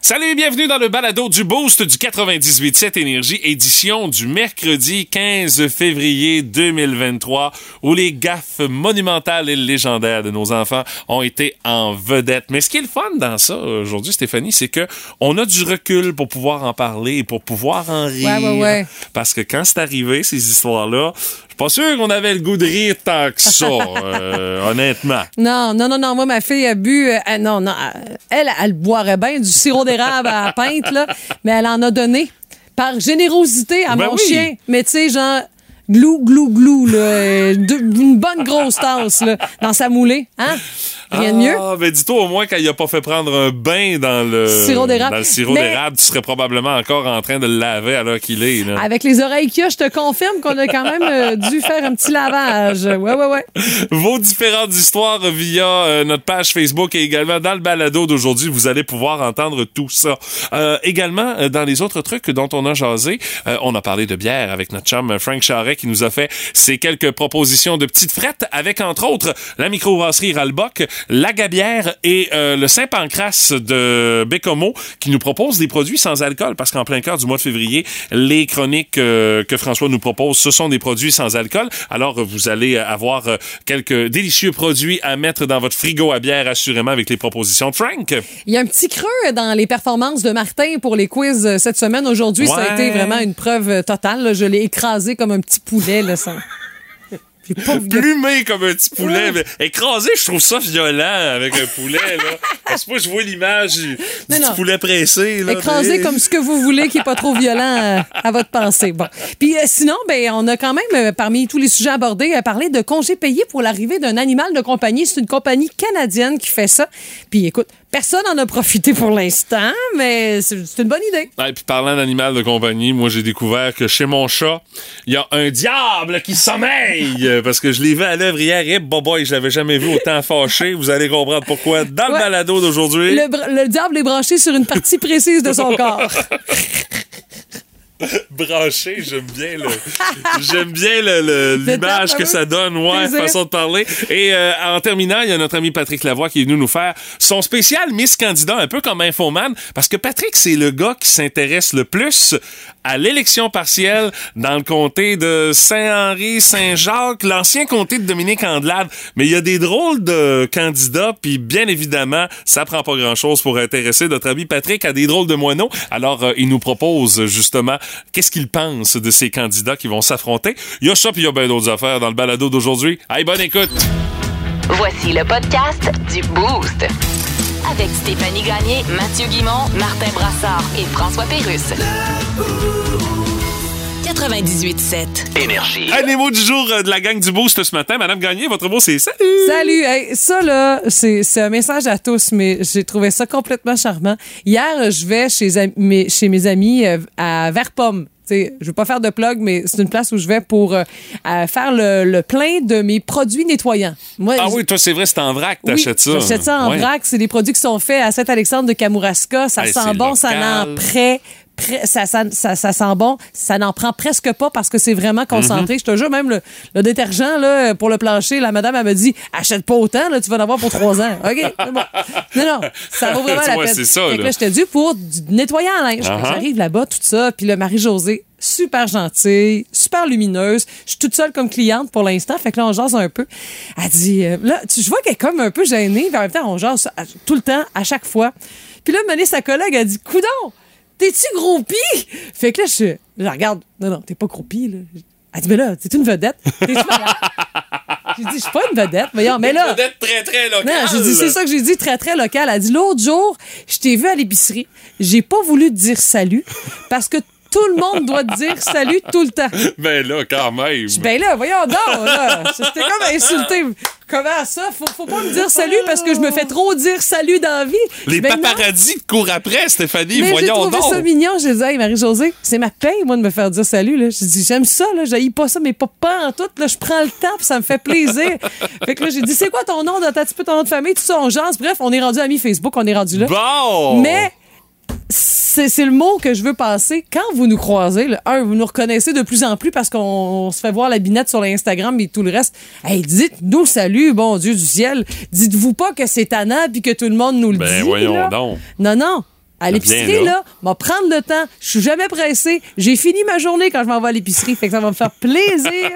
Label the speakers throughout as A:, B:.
A: Salut, bienvenue dans le balado du Boost du 98.7 Énergie, édition du mercredi 15 février 2023, où les gaffes monumentales et légendaires de nos enfants ont été en vedette. Mais ce qui est le fun dans ça aujourd'hui, Stéphanie, c'est que on a du recul pour pouvoir en parler et pour pouvoir en rire.
B: Ouais, ouais, ouais.
A: Parce que quand c'est arrivé, ces histoires-là, pas sûr qu'on avait le goût de rire tant que ça, euh, honnêtement.
B: Non, non, non, non. Moi, ma fille a bu. euh, euh, non, non. euh, elle, elle boirait bien du sirop d'érable à la pinte, là. Mais elle en a donné par générosité à
A: Ben
B: mon
A: oui.
B: chien. Mais tu sais, genre. Glou, glou, glou, là. euh, une bonne grosse tasse, là, dans sa moulée. Hein? Rien de mieux?
A: Ah, ben dis-toi au moins quand il a pas fait prendre un bain dans le
B: Sirop d'érable. Mais-
A: tu serais probablement encore en train de le laver à l'heure qu'il est. Là.
B: Avec les oreilles qu'il y a, je te confirme qu'on a quand même euh, dû faire un petit lavage. Ouais, ouais, ouais.
A: Vos différentes histoires via euh, notre page Facebook et également dans le balado d'aujourd'hui, vous allez pouvoir entendre tout ça. Euh, également, dans les autres trucs dont on a jasé, on a parlé de bière avec notre chum Frank Charret qui nous a fait ces quelques propositions de petites frettes avec entre autres la microbrasserie Ralbock, la Gabière et euh, le Saint-Pancras de Bécomo qui nous propose des produits sans alcool parce qu'en plein cœur du mois de février, les chroniques euh, que François nous propose, ce sont des produits sans alcool. Alors, euh, vous allez avoir quelques délicieux produits à mettre dans votre frigo à bière assurément avec les propositions de Frank.
B: Il y a un petit creux dans les performances de Martin pour les quiz cette semaine. Aujourd'hui, ça a été vraiment une preuve totale. Je l'ai écrasé comme un petit poulet. Pauvre gars.
A: Plumé comme un petit poulet, mais écrasé, je trouve ça violent avec un poulet là. Parce que moi je vois l'image du,
B: Non,
A: petit
B: non.
A: poulet pressé là.
B: Écrasé
A: mais-
B: comme ce que vous voulez, qui est pas trop violent euh, à votre pensée. Bon. Puis euh, sinon, ben, on a quand même, euh, parmi tous les sujets abordés, euh, parlé de congés payés pour l'arrivée d'un animal de compagnie. C'est une compagnie canadienne qui fait ça. Puis écoute, personne en a profité pour l'instant, mais c'est une bonne idée.
A: Ouais, puis parlant d'animal de compagnie, moi j'ai découvert que chez mon chat, il y a un diable qui sommeille Euh, parce que je l'ai vu à l'œuvre hier et boy, je l'avais jamais vu autant fâché. Vous allez comprendre pourquoi dans le
B: Ouais.
A: balado d'aujourd'hui.
B: Le diable est branché sur une partie précise de son corps.
A: branché, j'aime bien le, j'aime bien le- le- l'image que ça donne, ouais,
B: Plaisir.
A: façon de parler. Et euh, en terminant, il y a notre ami Patrick Lavoie qui est venu nous faire son spécial Miss Candidat, un peu comme Infoman, parce que Patrick, c'est le gars qui s'intéresse le plus à l'élection partielle dans le comté de Saint-Henri, Saint-Jacques, l'ancien comté de Dominique Andelade. Mais il y a des drôles de candidats, puis bien évidemment, ça prend pas grand-chose pour intéresser notre ami Patrick à des drôles de moineaux. Alors, euh, il nous propose justement qu'est-ce qu'il pense de ces candidats qui vont s'affronter? Il y a ça, puis il y a bien d'autres affaires dans le balado d'aujourd'hui. Hey, bonne écoute!
C: Voici le podcast du Boost. Avec Stéphanie Gagné, Mathieu Guimont, Martin Brassard et François Pérusse. 98.7.
D: Énergie.
A: Un des mots du jour euh, de la gang du Boost ce matin. Madame Gagné, votre mot, c'est salut!
B: Salut! Hey, ça, là, c'est c'est un message à tous, mais j'ai trouvé ça complètement charmant. Hier, je vais chez, mes- chez mes amis euh, à Verpomme. Tu sais, je veux pas faire de plug, mais c'est une place où je vais pour euh, euh, faire le, le plein de mes produits nettoyants. Moi,
A: Ah
B: je-
A: oui, toi, c'est vrai, c'est en vrac,
B: oui,
A: t'achètes ça.
B: J'achète ça en
A: Ouais.
B: vrac. C'est des produits qui sont faits à Saint-Alexandre de Kamouraska. Ça
A: Hey,
B: sent bon, ça n'en prêt. Ça, ça, ça, ça sent bon, ça n'en prend presque pas parce que c'est vraiment concentré.
A: Mm-hmm.
B: Je te jure, même le, le détergent là, pour le plancher, la madame, elle me dit achète pas autant, là, tu vas en avoir pour trois ans. OK, bon. Non, non, ça vaut vraiment la peine.
A: c'est ça,
B: Fait que
A: là.
B: là, j'étais dû pour du nettoyant en linge.
A: Uh-huh.
B: J'arrive là-bas, tout ça, puis le Marie-Josée, super gentille, super lumineuse. Je suis toute seule comme cliente pour l'instant, fait que là, on jase un peu. Elle dit, euh, là, tu, je vois qu'elle est comme un peu gênée, mais en même temps, on jase tout le temps, à chaque fois. Puis là, Mané, sa collègue, a dit, coudon, t'es-tu groupie? Fait que là, je, regarde, non, non, t'es pas groupie, là. Elle dit, mais là, t'es une vedette. T'es-tu malade? J'ai dit, je suis pas une vedette, voyons, mais là.
A: Vedette très, très locale.
B: Non, j'ai dit, c'est ça que j'ai dit, très, très local. Elle dit, l'autre jour, je t'ai vu à l'épicerie. J'ai pas voulu te dire salut parce que tout le monde doit te dire salut tout le temps.
A: Ben là, quand même.
B: Ben là, voyons donc, là. C'était comme insulté. Comment ça? Faut, faut pas me dire salut parce que je me fais trop dire salut dans la vie.
A: Les
B: Ben
A: paparazzis te courent après, Stéphanie,
B: Mais j'ai
A: voyons
B: trouvé
A: donc.
B: ça mignon. J'ai dit, hey, Marie-Josée, c'est ma paye, moi, de me faire dire salut. Là. J'ai dit, j'aime ça, là. J'haïs pas ça, mais pas, pas en tout. Là. Je prends le temps, puis ça me fait plaisir. fait que là, j'ai dit, c'est quoi ton nom, dans ta petit peu ton nom de famille, tout ça, on jase. Bref, on est rendu amis Facebook, on est rendu là.
A: Bon!
B: Mais c'est le mot que je veux passer. Quand vous nous croisez, là, un, vous nous reconnaissez de plus en plus parce qu'on on se fait voir la binette sur l'Instagram et tout le reste. Hey, dites-nous salut, bon Dieu du ciel. Dites-vous pas que c'est tannant puis que tout le monde nous le
A: Ben
B: dit.
A: voyons
B: là.
A: donc.
B: Non, non. À l'épicerie,
A: là.
B: là, va prendre le temps. Je suis jamais pressée. J'ai fini ma journée quand je m'en vais à l'épicerie. Fait que ça va me faire plaisir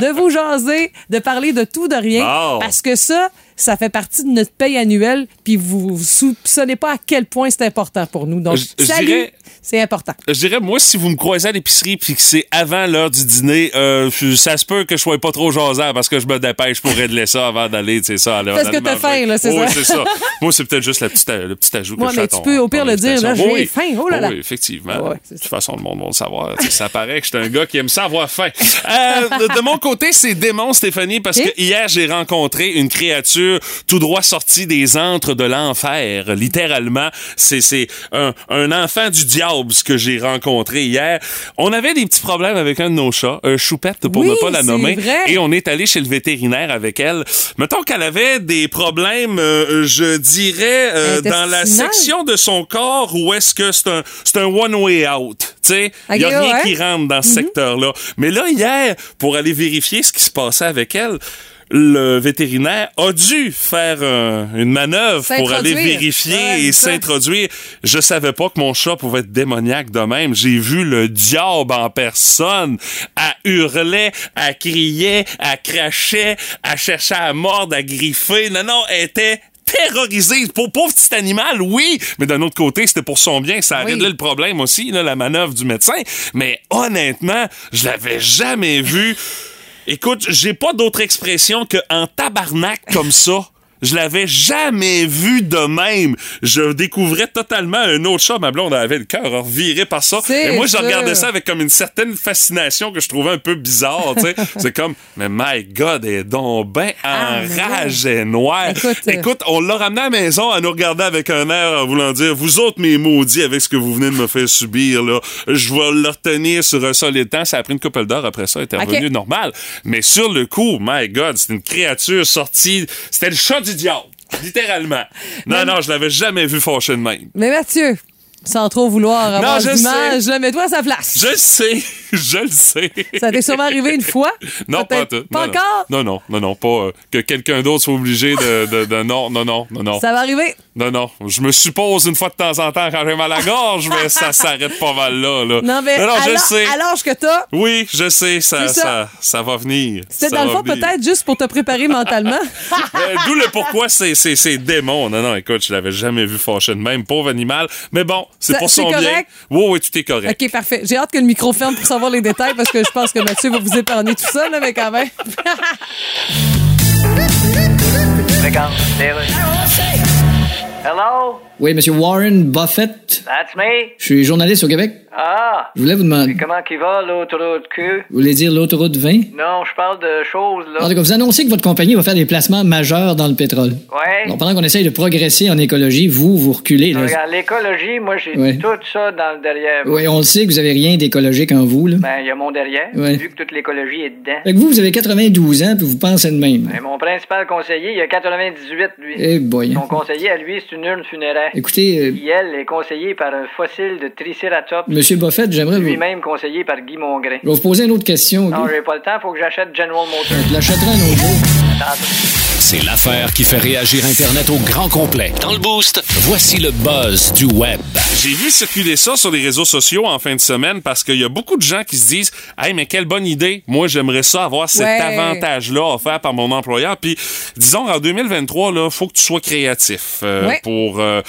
B: de vous jaser, de parler de tout, de rien. Parce que ça, ça fait partie de notre paye annuelle. Puis vous, vous soupçonnez pas à quel point c'est important pour nous. Donc,
A: Je-
B: salut, c'est important.
A: Je dirais, moi, si vous me croisez à l'épicerie puis que c'est avant l'heure du dîner, euh, ça se peut que je sois pas trop jasant parce que je me dépêche pour régler ça avant d'aller, tu sais, ça. aller-
B: Parce que
A: aller
B: t'as faim, là, c'est
A: Oui,
B: ça.
A: c'est ça. Moi, c'est peut-être juste la petite, le petit ajout que
B: Ouais,
A: je fais
B: mais tu peux au pire le dire, là, j'ai
A: Oui.
B: faim, oh là là.
A: Oui, effectivement.
B: Ouais,
A: de
B: c'est
A: toute façon, le monde va le savoir. Tu ça paraît que je suis un gars qui aime ça avoir faim. Euh, de, de mon côté, c'est démon, Stéphanie, parce que hier, j'ai rencontré une créature tout droit sortie des antres de l'enfer. Littéralement, c'est c'est un, un enfant du diable ce que j'ai rencontré hier. On avait des petits problèmes avec un de nos chats, un choupette pour
B: Oui,
A: ne pas la nommer,
B: vrai.
A: et on est allé chez le vétérinaire avec elle. Mettons qu'elle avait des problèmes, euh, je dirais, euh, dans la section de son corps où est-ce que c'est un, c'est un one way out. Tu sais, il y a rien
B: ouais. Mhm.
A: qui rentre dans ce secteur-là. Mais là, hier, pour aller vérifier ce qui se passait avec elle, le vétérinaire a dû faire un- une manœuvre pour aller vérifier
B: Ouais,
A: et s'introduire. Je savais pas que mon chat pouvait être démoniaque de même. J'ai vu le diable en personne. Elle hurlait, elle criait, elle crachait, elle cherchait à mordre, à griffer. Non, non, elle était terrorisée. Pour pauvre petit animal, oui, mais d'un autre côté, c'était pour son bien. Ça a
B: Oui.
A: réglé le problème aussi, là, la manœuvre du médecin. Mais honnêtement, je l'avais jamais vu. Écoute, j'ai pas d'autre expression que en tabarnak comme ça. Je l'avais jamais vu de même. Je découvrais totalement un autre chat. Ma blonde avait le cœur reviré par ça. Et moi, je regardais ça avec comme une certaine fascination que je trouvais un peu bizarre. C'est comme, mais my God, elle est donc ben
B: Ah,
A: enragée et noire.
B: Écoute, euh,
A: Écoute, on l'a ramené à la maison à nous regarder avec un air en voulant dire, vous autres, mes maudits, avec ce que vous venez de me faire subir, là, je vais le retenir sur un solide temps. Ça a pris une couple d'heures après ça, elle était
B: Ok.
A: revenu normal. Mais sur le coup, my God, c'est une créature sortie. C'était le chat du diable. Littéralement. Non, non, je l'avais jamais vu fâché de même.
B: Mais Mathieu, sans trop vouloir avoir là, mets-toi à sa place.
A: Je sais, je le sais.
B: Ça t'est sûrement arrivé une fois?
A: Non, pas tout.
B: Pas
A: Non,
B: encore?
A: Non, non, non, non, pas euh, que quelqu'un d'autre soit obligé de, de, de- non, non, non, non, non.
B: Ça va arriver?
A: Non, non. Je me suppose une fois de temps en temps quand j'ai mal à la gorge, mais ça s'arrête pas mal là. là.
B: Non, mais
A: non,
B: à
A: je le sais.
B: à l'âge que t'as,
A: Oui, je sais, ça,
B: ça.
A: ça, ça va venir.
B: c'était dans le fond peut-être juste pour te préparer mentalement.
A: Euh, D'où le pourquoi c'est, démon. Non, non, écoute, je l'avais jamais vu fâché de même. Pauvre animal. Mais bon, c'est pour son bien.
B: correct?
A: Oui, oui, tout est correct.
B: OK, parfait. J'ai hâte que le micro ferme pour savoir les détails parce que je pense que Mathieu va vous épargner tout ça, là, mais quand même.
D: Hello,
E: Oui, Monsieur Warren Buffett.
D: that's me.
E: Je suis journaliste au Québec.
D: Ah,
E: Je voulais vous demander.
D: comment qu'il va l'autoroute Q?
E: Vous voulez dire l'autoroute 20?
D: Non, je parle de choses,
E: En
D: là.
E: tout cas, vous annoncez que votre compagnie va faire des placements majeurs dans le pétrole.
D: Ouais.
E: Alors, pendant qu'on essaye de progresser en écologie, vous, vous reculez. Là.
D: Regarde, l'écologie, moi, j'ai
E: Ouais.
D: tout ça dans le derrière.
E: Oui, on le sait que vous avez rien d'écologique en vous. Là.
D: Ben, il y a mon derrière,
E: Ouais.
D: vu que toute l'écologie est dedans.
E: Fait que vous, vous avez 92 ans, puis vous pensez de même.
D: Ben, mon principal conseiller, il a 98, lui.
E: Eh boy.
D: Son conseiller, à lui, c'est une urne funéraire.
E: Écoutez, euh,
D: Qui, elle, est conseillée par un fossile de Triceratops,
E: Monsieur Buffett, j'aimerais vous...
D: lui-même conseillé par Guy Mongrain.
E: Je vais vous poser une autre question.
D: Non, j'ai pas le temps, faut que j'achète General Motors.
E: Je l'achèterai un autre jour.
F: C'est l'affaire qui fait réagir Internet au grand complet. Dans le boost, voici le buzz du web.
A: J'ai vu circuler ça sur les réseaux sociaux en fin de semaine parce qu'il y a beaucoup de gens qui se disent Hey, mais quelle bonne idée! Moi, j'aimerais ça avoir cet
B: Ouais.
A: avantage-là offert par mon employeur. Puis, disons, en 2023, il faut que tu sois créatif euh,
B: Ouais.
A: pour euh,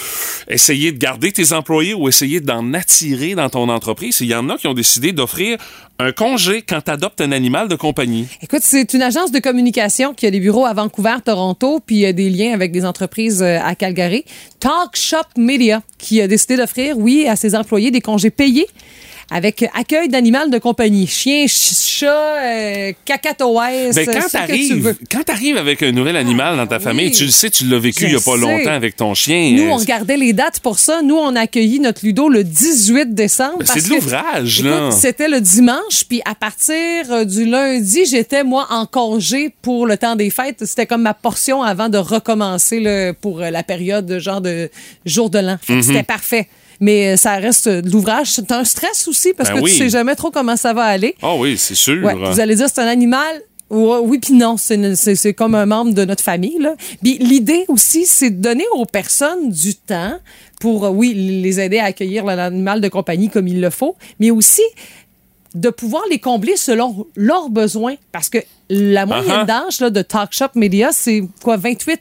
A: essayer de garder tes employés ou essayer d'en attirer dans ton entreprise. Il y en a qui ont décidé d'offrir un congé quand tu un animal de compagnie.
B: Écoute, c'est une agence de communication qui a des bureaux à Vancouver, Toronto, puis a des liens avec des entreprises euh, à Calgary. Talk Shop Media, qui a décidé d'offrir, oui, à ses employés des congés payés avec accueil d'animal de compagnie. Chien, ch- chat, euh, cacatoès,
A: Ben,
B: euh,
A: quand t'arrives, quand t'arrives avec un nouvel animal dans ta
B: oui.
A: famille, tu le sais, tu l'as vécu il y a pas
B: sais.
A: longtemps avec ton chien.
B: Nous,
A: Euh,
B: on regardait les dates pour ça. Nous, on a accueilli notre Ludo le 18 décembre.
A: Ben, c'est de l'ouvrage, là.
B: C'était le dimanche, puis à partir euh, du lundi, j'étais, moi, en congé pour le temps des fêtes. C'était comme ma portion avant de recommencer là, pour la période de genre de jour de l'an.
A: Mhm.
B: c'était parfait. Mais euh, ça reste euh, de l'ouvrage. C'est un stress aussi parce
A: Ben
B: que
A: oui.
B: tu sais jamais trop comment ça va aller.
A: Ah oui, c'est sûr.
B: Ouais, vous allez dire c'est un animal? Ouais, oui, puis non, c'est comme un membre de notre famille. l'idée aussi, c'est de donner aux personnes du temps pour, euh, oui, les aider à accueillir l'animal de compagnie comme il le faut, mais aussi de pouvoir les combler selon leurs besoins. Parce que la moyenne
A: Uh-huh.
B: d'âge là, de Talk Shop Media, c'est quoi, 28,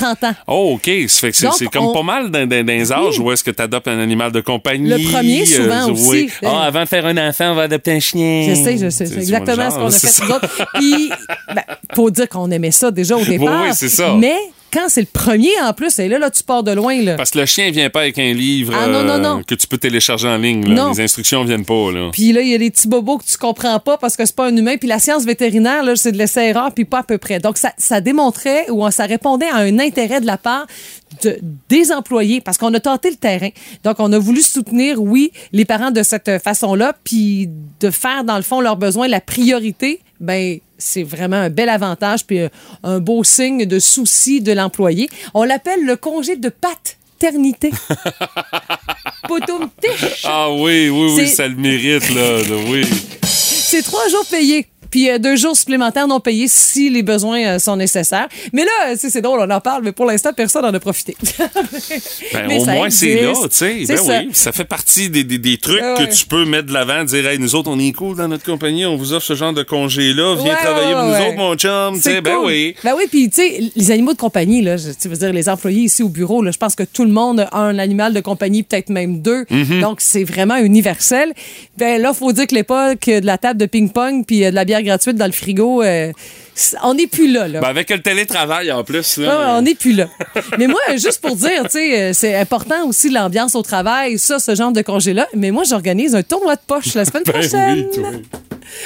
B: 30 ans?
A: Oh, OK. Ça fait que c'est
B: Donc,
A: c'est comme
B: on-
A: pas mal dans, dans, dans les âges
B: Oui.
A: où est-ce que tu adoptes un animal de compagnie.
B: Le premier, souvent
A: euh,
B: aussi.
A: oui. Ah, avant de faire un enfant, on va adopter un chien.
B: Je sais, je sais. C'est
A: C'est
B: exactement
A: genre,
B: ce qu'on a fait nous autres. Puis, ben, faut dire qu'on aimait ça déjà au départ.
A: oui, c'est ça.
B: Mais quand c'est le premier en plus, et là, là, tu pars de loin. Là.
A: Parce que le chien vient pas avec un livre
B: Ah, non, non,
A: euh,
B: non.
A: que tu peux télécharger en ligne. là. Les instructions viennent pas. Là.
B: Puis là, il y a des petits bobos que tu comprends pas parce que c'est pas un humain. Puis la science vétérinaire, là, c'est de l'essai-erreur, puis pas à peu près. Donc, ça, ça démontrait ou ça répondait à un intérêt de la part de- des employés parce qu'on a tenté le terrain. Donc, on a voulu soutenir, oui, les parents de cette façon-là, puis de faire, dans le fond, leurs besoins la priorité. Ben, c'est vraiment un bel avantage, puis euh, un beau signe de souci de l'employé. On l'appelle le congé de paternité.
A: Ah oui, oui, oui, ça le mérite, là. oui.
B: C'est trois jours payés. Puis euh, deux jours supplémentaires non payés si les besoins euh, sont nécessaires. Mais là, euh, c'est drôle, on en parle, mais pour l'instant, personne n'en a profité.
A: Ben, au moins, c'est là, tu sais. Ben
B: ça.
A: oui, ça fait partie des, des, des trucs
B: Ah
A: que tu peux mettre de l'avant, dire, hey, nous autres, on est cool dans notre compagnie, on vous offre ce genre de congé-là, viens
B: Ouais,
A: travailler pour
B: ouais,
A: nous autres, mon chum, tu ben oui.
B: Ben oui, puis tu sais, les animaux de compagnie, là, tu veux dire, les employés ici au bureau, là, je pense que tout le monde a un animal de compagnie, peut-être même deux.
A: Mm-hmm.
B: Donc, c'est vraiment universel. Ben là, faut dire que l'époque de la table de ping-pong puis de la bière gratuite dans le frigo, euh, on n'est plus là, là.
A: Ben, avec le télétravail en plus, là.
B: Ouais, on n'est plus là. Mais moi, juste pour dire, euh, c'est important aussi l'ambiance au travail, ça, ce genre de congé-là. Mais moi, j'organise un tournoi de poche la semaine
A: Ben
B: prochaine.
A: oui.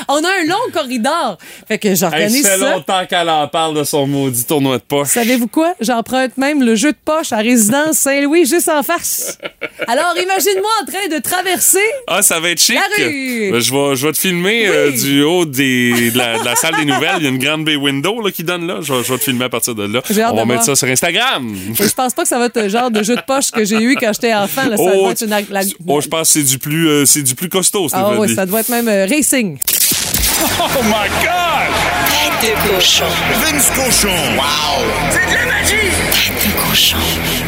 B: On a un long corridor. Fait que
A: Hey,
B: j'organise
A: ça fait longtemps qu'elle en parle de son maudit tournoi de poche.
B: Savez-vous quoi? J'emprunte même le jeu de poche à résidence Saint-Louis juste en face. Alors, imagine-moi en train de traverser.
A: Ah, ça va être chic.
B: La rue.
A: Ben, je, vais, je vais te filmer euh, du haut des, de, la, de la salle des nouvelles. Il y a une grande bay window là, qui donne là. Je, vais- je vais te filmer à partir de là. On
B: de
A: va mettre ça sur Instagram.
B: Et je pense pas que ça va être le genre de jeu de poche que j'ai eu quand j'étais enfant. là. Ça
A: Oh,
B: doit être une... la-
A: oh, je pense que c'est du plus, euh, c'est du plus costaud,
B: Ah ouais, ça doit être même euh, racing.
A: Oh my God!
C: Tête de cochon.
G: Vince Cochon. Wow! C'est de la magie!
C: Tête de cochon.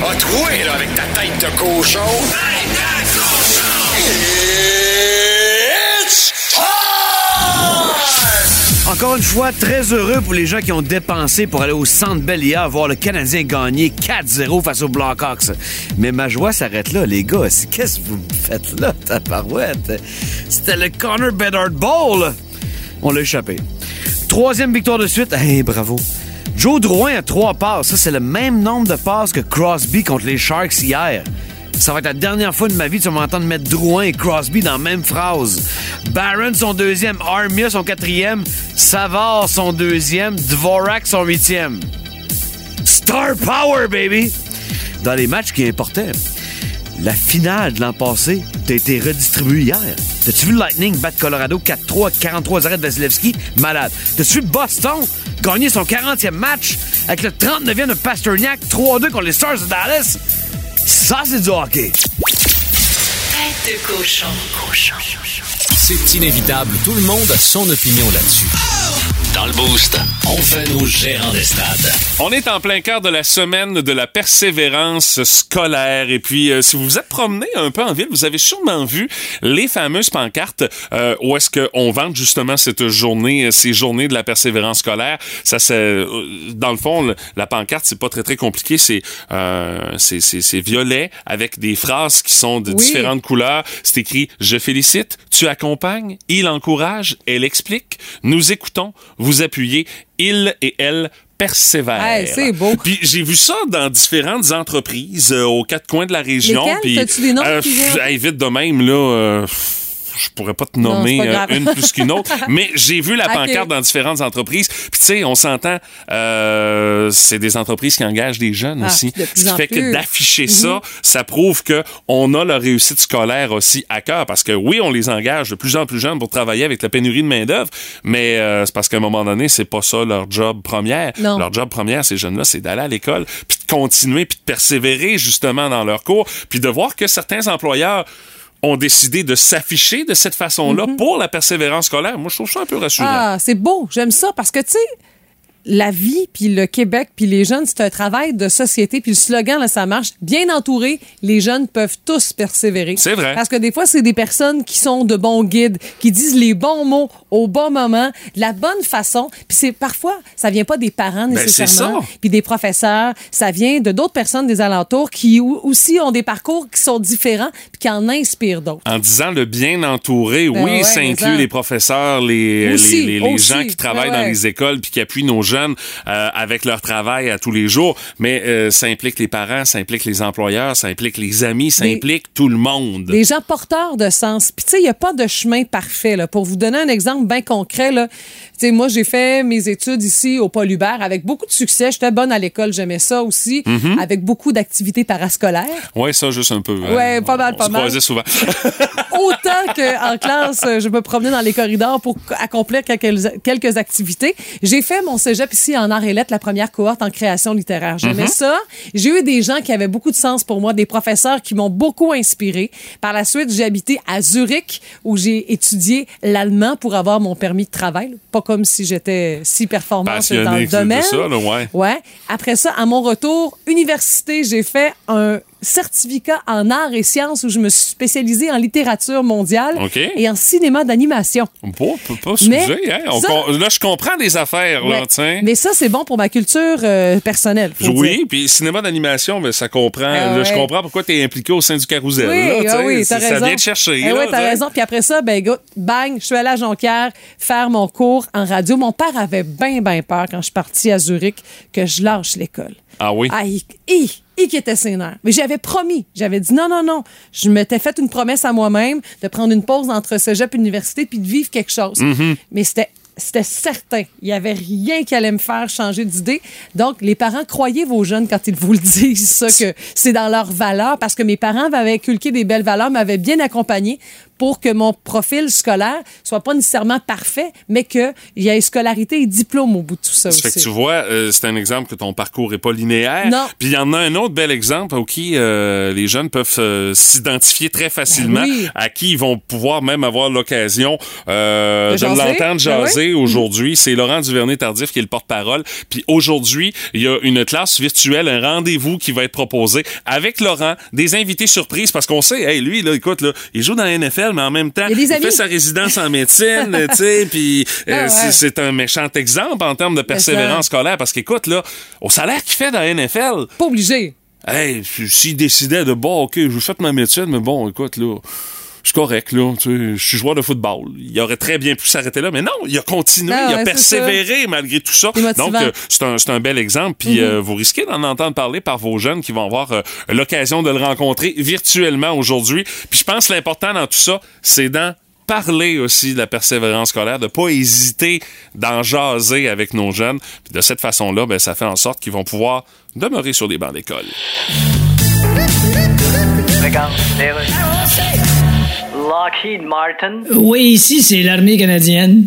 G: A troué, là, avec ta tête de cochon. Tête de cochon! It's time!
H: Encore une fois, très heureux pour les gens qui ont dépensé pour aller au Centre Bell hier voir le Canadien gagner 4-0 face aux Blackhawks. Mais ma joie s'arrête là, les gars. Qu'est-ce que vous faites là, ta parouette? C'était le Connor Bedard Bowl. On l'a échappé. Troisième victoire de suite. Hey, bravo. Joe Drouin a trois passes. Ça, c'est le même nombre de passes que Crosby contre les Sharks hier. Ça va être la dernière fois de ma vie que tu vas m'entendre mettre Drouin et Crosby dans la même phrase. Barron son deuxième, Armia son quatrième, Savard son deuxième, Dvorak son huitième. Star Power, baby! Dans les matchs qui importaient, la finale de l'an passé t'a été redistribuée hier. T'as-tu vu le Lightning battre Colorado 4-3, 43 arrêts de Vasilevski? Malade. T'as-tu vu Boston gagner son 40e match avec le 39e de Pasternak 3-2 contre les Stars de Dallas? Ça, c'est du hockey.
C: Tête de cochon. Cochon.
F: C'est inévitable, tout le monde a son opinion là-dessus. Dans le Boost, on fait nos gérants des stades.
A: On est en plein cœur de la semaine de la persévérance scolaire. Et puis, euh, si vous vous êtes promené un peu en ville, vous avez sûrement vu les fameuses pancartes euh, où est-ce qu'on vante justement cette journée, euh, ces journées de la persévérance scolaire. Ça, c'est euh, dans le fond, le- la pancarte, c'est pas très très compliqué. C'est euh, c'est c'est- c'est violet avec des phrases qui sont de
B: Oui.
A: différentes couleurs. C'est écrit Je félicite, tu accompagnes, il encourage, elle explique, nous écoutons, vous appuyez, il et elle persévèrent.
B: Hey, c'est beau.
A: Puis j'ai vu ça dans différentes entreprises euh, aux quatre coins de la région.
B: Lesquelles?
A: Puis,
B: T'as-tu des noms
A: euh,
B: qui viennent?
A: hey, vite de même là. euh, je pourrais pas te nommer
B: pas
A: euh, une plus qu'une autre, mais j'ai vu la pancarte dans différentes entreprises. Puis tu sais, on s'entend, euh, c'est des entreprises qui engagent des jeunes
B: Ah,
A: aussi.
B: de
A: Ce qui fait que d'afficher ça, ça prouve que on a leur réussite scolaire aussi à cœur. Parce que oui, on les engage de plus en plus jeunes pour travailler avec la pénurie de main d'œuvre, mais euh, c'est parce qu'à un moment donné, c'est pas ça leur job première.
B: Non.
A: Leur job première, ces jeunes-là, c'est d'aller à l'école, puis de continuer, puis de persévérer justement dans leur cours, puis de voir que certains employeurs ont décidé de s'afficher de cette façon-là pour la persévérance scolaire. Moi, je trouve ça un peu rassurant.
B: Ah, c'est beau. J'aime ça parce que, tu sais, la vie, puis le Québec, puis les jeunes, c'est un travail de société. Puis le slogan, là, ça marche. Bien entouré, les jeunes peuvent tous persévérer.
A: C'est vrai.
B: Parce que des fois, c'est des personnes qui sont de bons guides, qui disent les bons mots au bon moment, de la bonne façon. Puis c'est parfois, ça vient pas des parents
A: Ben,
B: nécessairement, puis des professeurs. Ça vient de d'autres personnes des alentours qui aussi ont des parcours qui sont différents, puis qui en inspirent d'autres.
A: En disant le bien entouré,
B: Ben
A: oui,
B: ouais,
A: ça inclut les professeurs, les,
B: Aussi,
A: les, les- les
B: aussi.
A: gens qui travaillent
B: Ben
A: dans les écoles puis qui appuient nos jeunes euh, avec leur travail à tous les jours. Mais euh, ça implique les parents, ça implique les employeurs, ça implique les amis, ça
B: Des-
A: implique tout le monde.
B: Des gens porteurs de sens. Puis, tu sais, il n'y a pas de chemin parfait. Là. Pour vous donner un exemple bien concret, là, sais, moi, j'ai fait mes études ici au Paul Hubert avec beaucoup de succès. J'étais bonne à l'école, j'aimais ça aussi,
A: Mm-hmm.
B: avec beaucoup d'activités parascolaires.
A: Ouais, ça, juste un peu. hein.
B: Ouais, pas mal,
A: On
B: pas
A: se
B: mal.
A: croisait souvent.
B: Autant qu'en classe, je me promenais dans les corridors pour accomplir quelques, quelques activités. J'ai fait mon cégep ici en arts et lettres, la première cohorte en création littéraire. J'aimais ça. J'ai eu des gens qui avaient beaucoup de sens pour moi, des professeurs qui m'ont beaucoup inspiré. Par la suite, j'ai habité à Zurich où j'ai étudié l'allemand pour avoir mon permis de travail. Pas comme si j'étais si performante dans le domaine.
A: ça, là, ouais.
B: Ouais. Après ça, à mon retour, université, j'ai fait un certificat en arts et sciences où je me suis spécialisée en littérature mondiale et en cinéma d'animation.
A: Pas, pas, pas
B: Mais
A: sujet, hein? On
B: ça-
A: con- là, je comprends des affaires, là,
B: Ouais. Mais ça, c'est bon pour ma culture euh, personnelle.
A: Oui, puis cinéma d'animation, mais ça comprend.
B: Ah
A: là, Je comprends pourquoi tu es impliqué au sein du carrousel.
B: Oui,
A: là,
B: ah oui,
A: Ça-
B: t'as raison.
A: Ça vient te chercher.
B: Eh oui, t'as
A: tu sais.
B: raison. Puis après ça, ben, go- bang, je suis allée à Jonquière faire mon cours en radio. Mon père avait bien, bien peur quand je suis partie à Zurich que je lâche l'école.
A: Ah oui?
B: Ah, il, il qui était sénère. Mais j'avais promis. J'avais dit non, non, non. Je m'étais fait une promesse à moi-même de prendre une pause entre cégep et université puis de vivre quelque chose.
A: Mm-hmm.
B: Mais c'était c'était certain. Il n'y avait rien qui allait me faire changer d'idée. Donc, les parents, croyez vos jeunes quand ils vous le disent, ça, que c'est dans leurs valeurs, parce que mes parents m'avaient inculqué des belles valeurs, m'avaient bien accompagné pour que mon profil scolaire soit pas nécessairement parfait, mais qu'il y ait scolarité et diplôme au bout de tout ça
A: Ça fait
B: aussi.
A: que tu vois, euh, c'est un exemple que ton parcours est pas linéaire.
B: Non.
A: Puis il y en a un autre bel exemple au qui euh, les jeunes peuvent euh, s'identifier très facilement,
B: Ben oui.
A: à qui ils vont pouvoir même avoir l'occasion euh,
B: De
A: de,
B: jaser.
A: l'entendre
B: Ben
A: jaser aujourd'hui. C'est Laurent Duvernay-Tardif qui est le porte-parole. Puis aujourd'hui, il y a une classe virtuelle, un rendez-vous qui va être proposé avec Laurent, des invités surprises parce qu'on sait, hey, lui, là, écoute, là, il joue dans la NFL, mais en même temps,
B: Il
A: fait sa résidence en médecine, tu sais, puis euh,
B: Ah ouais.
A: c'est- un méchant exemple en termes de persévérance scolaire parce qu'écoute, là, au salaire qu'il fait dans la NFL,
B: Pas obligé.
A: hey, s'il décidait de, bon, OK, je fait ma médecine, mais bon, écoute, là, je suis correct, là, tu sais, je suis joueur de football. Il aurait très bien pu s'arrêter là, mais non, il a continué,
B: Ah
A: il a
B: ouais,
A: persévéré malgré tout ça. Donc, euh, c'est un, c'est un bel exemple, puis euh, vous risquez d'en entendre parler par vos jeunes qui vont avoir euh, l'occasion de le rencontrer virtuellement aujourd'hui. Puis je pense que l'important dans tout ça, c'est d'en parler aussi de la persévérance scolaire, de pas hésiter d'en jaser avec nos jeunes. Puis de cette façon-là, ben, ça fait en sorte qu'ils vont pouvoir demeurer sur les bancs d'école.
D: Lockheed Martin.
E: Oui, ici, c'est l'armée canadienne.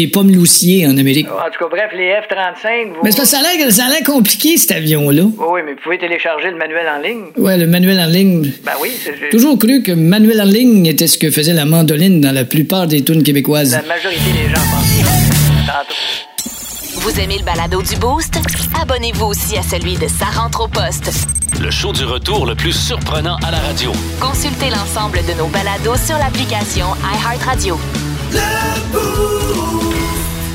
E: des pommes loussiers en Amérique.
D: En tout cas, bref, les F-35, vous...
E: Mais ça a l'air- ça a l'air compliqué, cet avion-là.
D: Oui, oui, mais vous pouvez télécharger le manuel en ligne.
E: Ouais, le manuel en ligne.
D: Ben oui, c'est... c'est-
E: Toujours cru que manuel en ligne était ce que faisait la mandoline dans la plupart des tunes québécoises.
D: La majorité des gens pensent. Tantôt.
C: Vous aimez le balado du Boost? Abonnez-vous aussi à celui de Sa rentre au poste.
F: Le show du retour le plus surprenant à la radio.
C: Consultez l'ensemble de nos balados sur l'application iHeartRadio.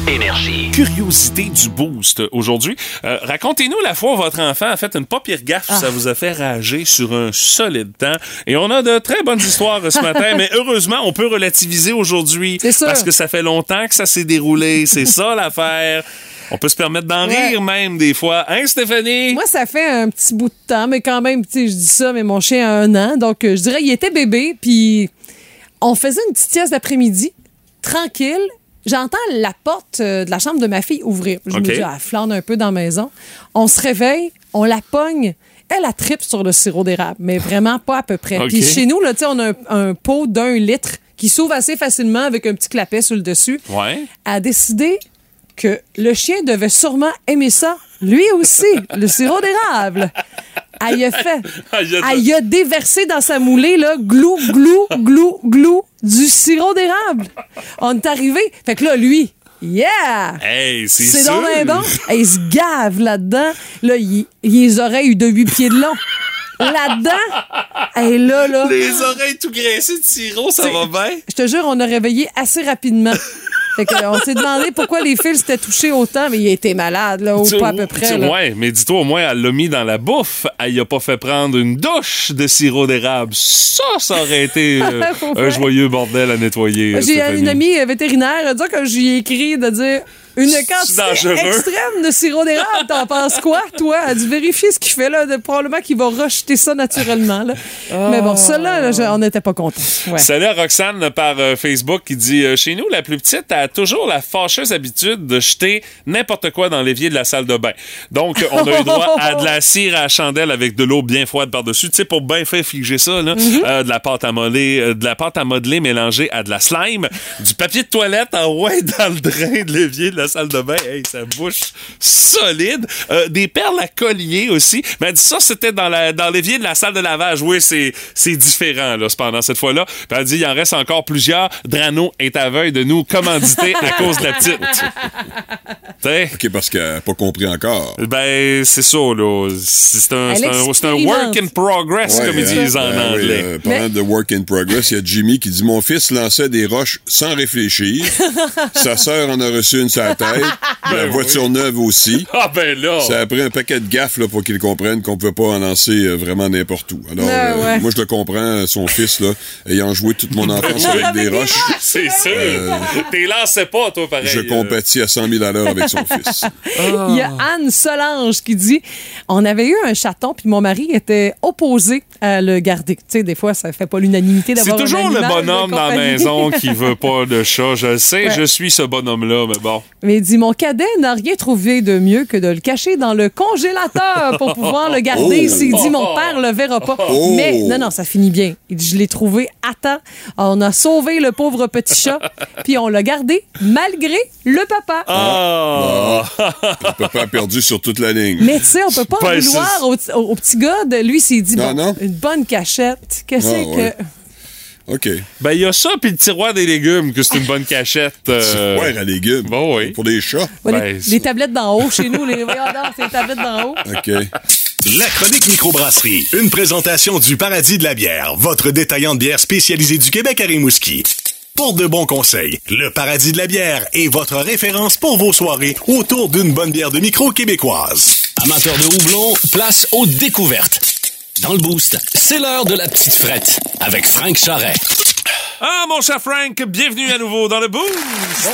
F: Énergie.
A: Curiosité du boost aujourd'hui. Euh, Racontez-nous la fois où votre enfant a fait une pas pire gaffe,
B: Ah.
A: ça vous a fait rager sur un solide temps. Et on a de très bonnes histoires ce matin, mais heureusement, on peut relativiser aujourd'hui.
B: C'est sûr.
A: Parce que ça fait longtemps que ça s'est déroulé. C'est ça l'affaire. On peut se permettre d'en
B: Ouais.
A: rire même des fois. Hein, Stéphanie?
B: Moi, ça fait un petit bout de temps, mais quand même, tu sais, je dis ça, mais mon chien a un an. Donc, euh, je dirais, il était bébé, puis on faisait une petite sieste d'après-midi, tranquille. j'entends la porte euh, de la chambre de ma fille ouvrir. Je
A: OK.
B: me dis, ah, elle flâne un peu dans la maison. On se réveille, on la pogne. Elle a tripe sur le sirop d'érable, mais vraiment pas à peu près.
A: OK.
B: Puis chez nous, là, tu sais, on a un, un pot d'un litre qui s'ouvre assez facilement avec un petit clapet sur le dessus.
A: Ouais.
B: Elle a décidé que le chien devait sûrement aimer ça, lui aussi, le sirop d'érable. Elle y a fait.
A: Elle y a-
B: Elle y a déversé dans sa moulée, là, glou, glou, glou, glou, du sirop d'érable. On est arrivé. Fait que là, lui, yeah!
A: Hey, c'est
B: C'est donc bien bon. Il se gave là-dedans. Là, il, il a les oreilles de 8 pieds de long. Là-dedans. Et là, là.
A: Les oreilles tout graissées de sirop, ça va bien?
B: Je te jure, on a réveillé assez rapidement. Fait que, on s'est demandé pourquoi les fils s'étaient touchés autant, mais il était malade, là, ou
A: Tu-
B: pas à peu près.
A: tu-
B: là.
A: Ouais, mais dis-toi, au moins, elle l'a mis dans la bouffe. Elle y a pas fait prendre une douche de sirop d'érable. Ça, ça aurait été euh, un joyeux bordel à nettoyer.
B: J'ai
A: Stéphanie.
B: une amie euh, vétérinaire, elle dit que je lui ai écrit de dire une quantité extrême de sirop d'érable. T'en penses quoi, toi? Elle dit vérifier ce qu'il fait là. De, probablement qu'il va rejeter ça naturellement. là? Mais bon, je- on n'était pas contents. Ouais.
A: Salut à Roxane par euh, Facebook qui dit euh, Chez nous, la plus petite a toujours la fâcheuse habitude de jeter n'importe quoi dans l'évier de la salle de bain. Donc, on a eu droit à de la cire à chandelle avec de l'eau bien froide par-dessus. Tu sais, pour bien faire figer ça, là, euh, de la pâte à modeler, de la pâte à modeler mélangée à de la slime, du papier de toilette en ouais dans le drain de l'évier de la salle de bain. Hey, ça bouche solide. Euh, des perles à collier aussi. Mais elle dit ça, c'était dans la dans l'évier de la salle de lavage. Oui, c'est c'est différent là, cependant cette fois-là. Puis elle dit il en reste encore plusieurs. Drano est aveugle de nous commanditer à cause de la petite. T'sais?
I: OK, parce qu'elle n'a pas compris encore.
A: Ben, c'est ça, là. C'est un, c'est un, c'est un work in progress,
I: Ouais,
A: comme ils
I: hein,
A: disent en
I: ben oui,
A: anglais.
I: euh, parlant de work in progress, il y a Jimmy qui dit Mon fils lançait des roches sans réfléchir. Sa sœur en a reçu une sur la tête.
A: Ben
I: la voiture neuve aussi.
A: Ah, ben là!
I: Ça a pris un paquet de gaffes là, pour qu'il comprenne qu'on pouvait pas en lancer euh, vraiment n'importe où. Alors, euh,
B: ouais.
I: moi, je le comprends, son fils, là, ayant joué toute mon enfance avec des roches,
A: C'est sûr! T'es lancé pas, toi, pareil.
I: je
A: euh.
I: compatis à 100 000 à l'heure avec son fils.
B: Il y a Anne Solange qui dit On avait eu un chaton, puis mon mari était opposé à le garder. Tu sais, des fois, ça fait pas l'unanimité
A: C'est
B: d'avoir un
A: toujours le bonhomme dans la maison qui veut pas de chat. Je le sais,
B: Ouais.
A: je suis ce bonhomme-là, mais bon.
B: Mais il dit Mon cadet n'a rien trouvé de mieux que de le cacher dans le congélateur pour pouvoir le garder.
I: Oh.
B: Il s'est dit Mon père le verra pas.
I: Oh.
B: Mais non, non, ça finit bien. Il dit Je l'ai trouvé à temps. On a sauvé le pauvre petit chat, puis on l'a gardé malgré le papa.
A: Ah!
I: Le papa a perdu sur toute la ligne.
B: Mais tu sais, on peut pas en vouloir
A: c'est-
B: au, au- au petit gars. De, lui, il s'est dit,
I: Non,
B: bon,
I: non.
B: Bonne cachette. Qu'est-ce
I: Ah,
B: que...
I: ouais. OK.
A: Ben, il y a ça, puis le tiroir des légumes, que c'est une bonne cachette. euh,
I: Ouais, à légumes.
A: Bon, oui.
I: Pour des chats.
B: Ouais, les,
A: Ben,
B: les tablettes d'en haut, chez nous, les, c'est les tablettes d'en haut.
I: OK.
J: La chronique microbrasserie, une présentation du Paradis de la bière, votre détaillant de bière spécialisée du Québec à Rimouski. Pour de bons conseils, le Paradis de la bière est votre référence pour vos soirées autour d'une bonne bière de micro québécoise.
F: Amateurs de houblon, place aux découvertes. Dans le boost, c'est l'heure de la petite frette avec Frank Charret.
A: Ah, mon cher Frank, bienvenue à nouveau dans le Boost!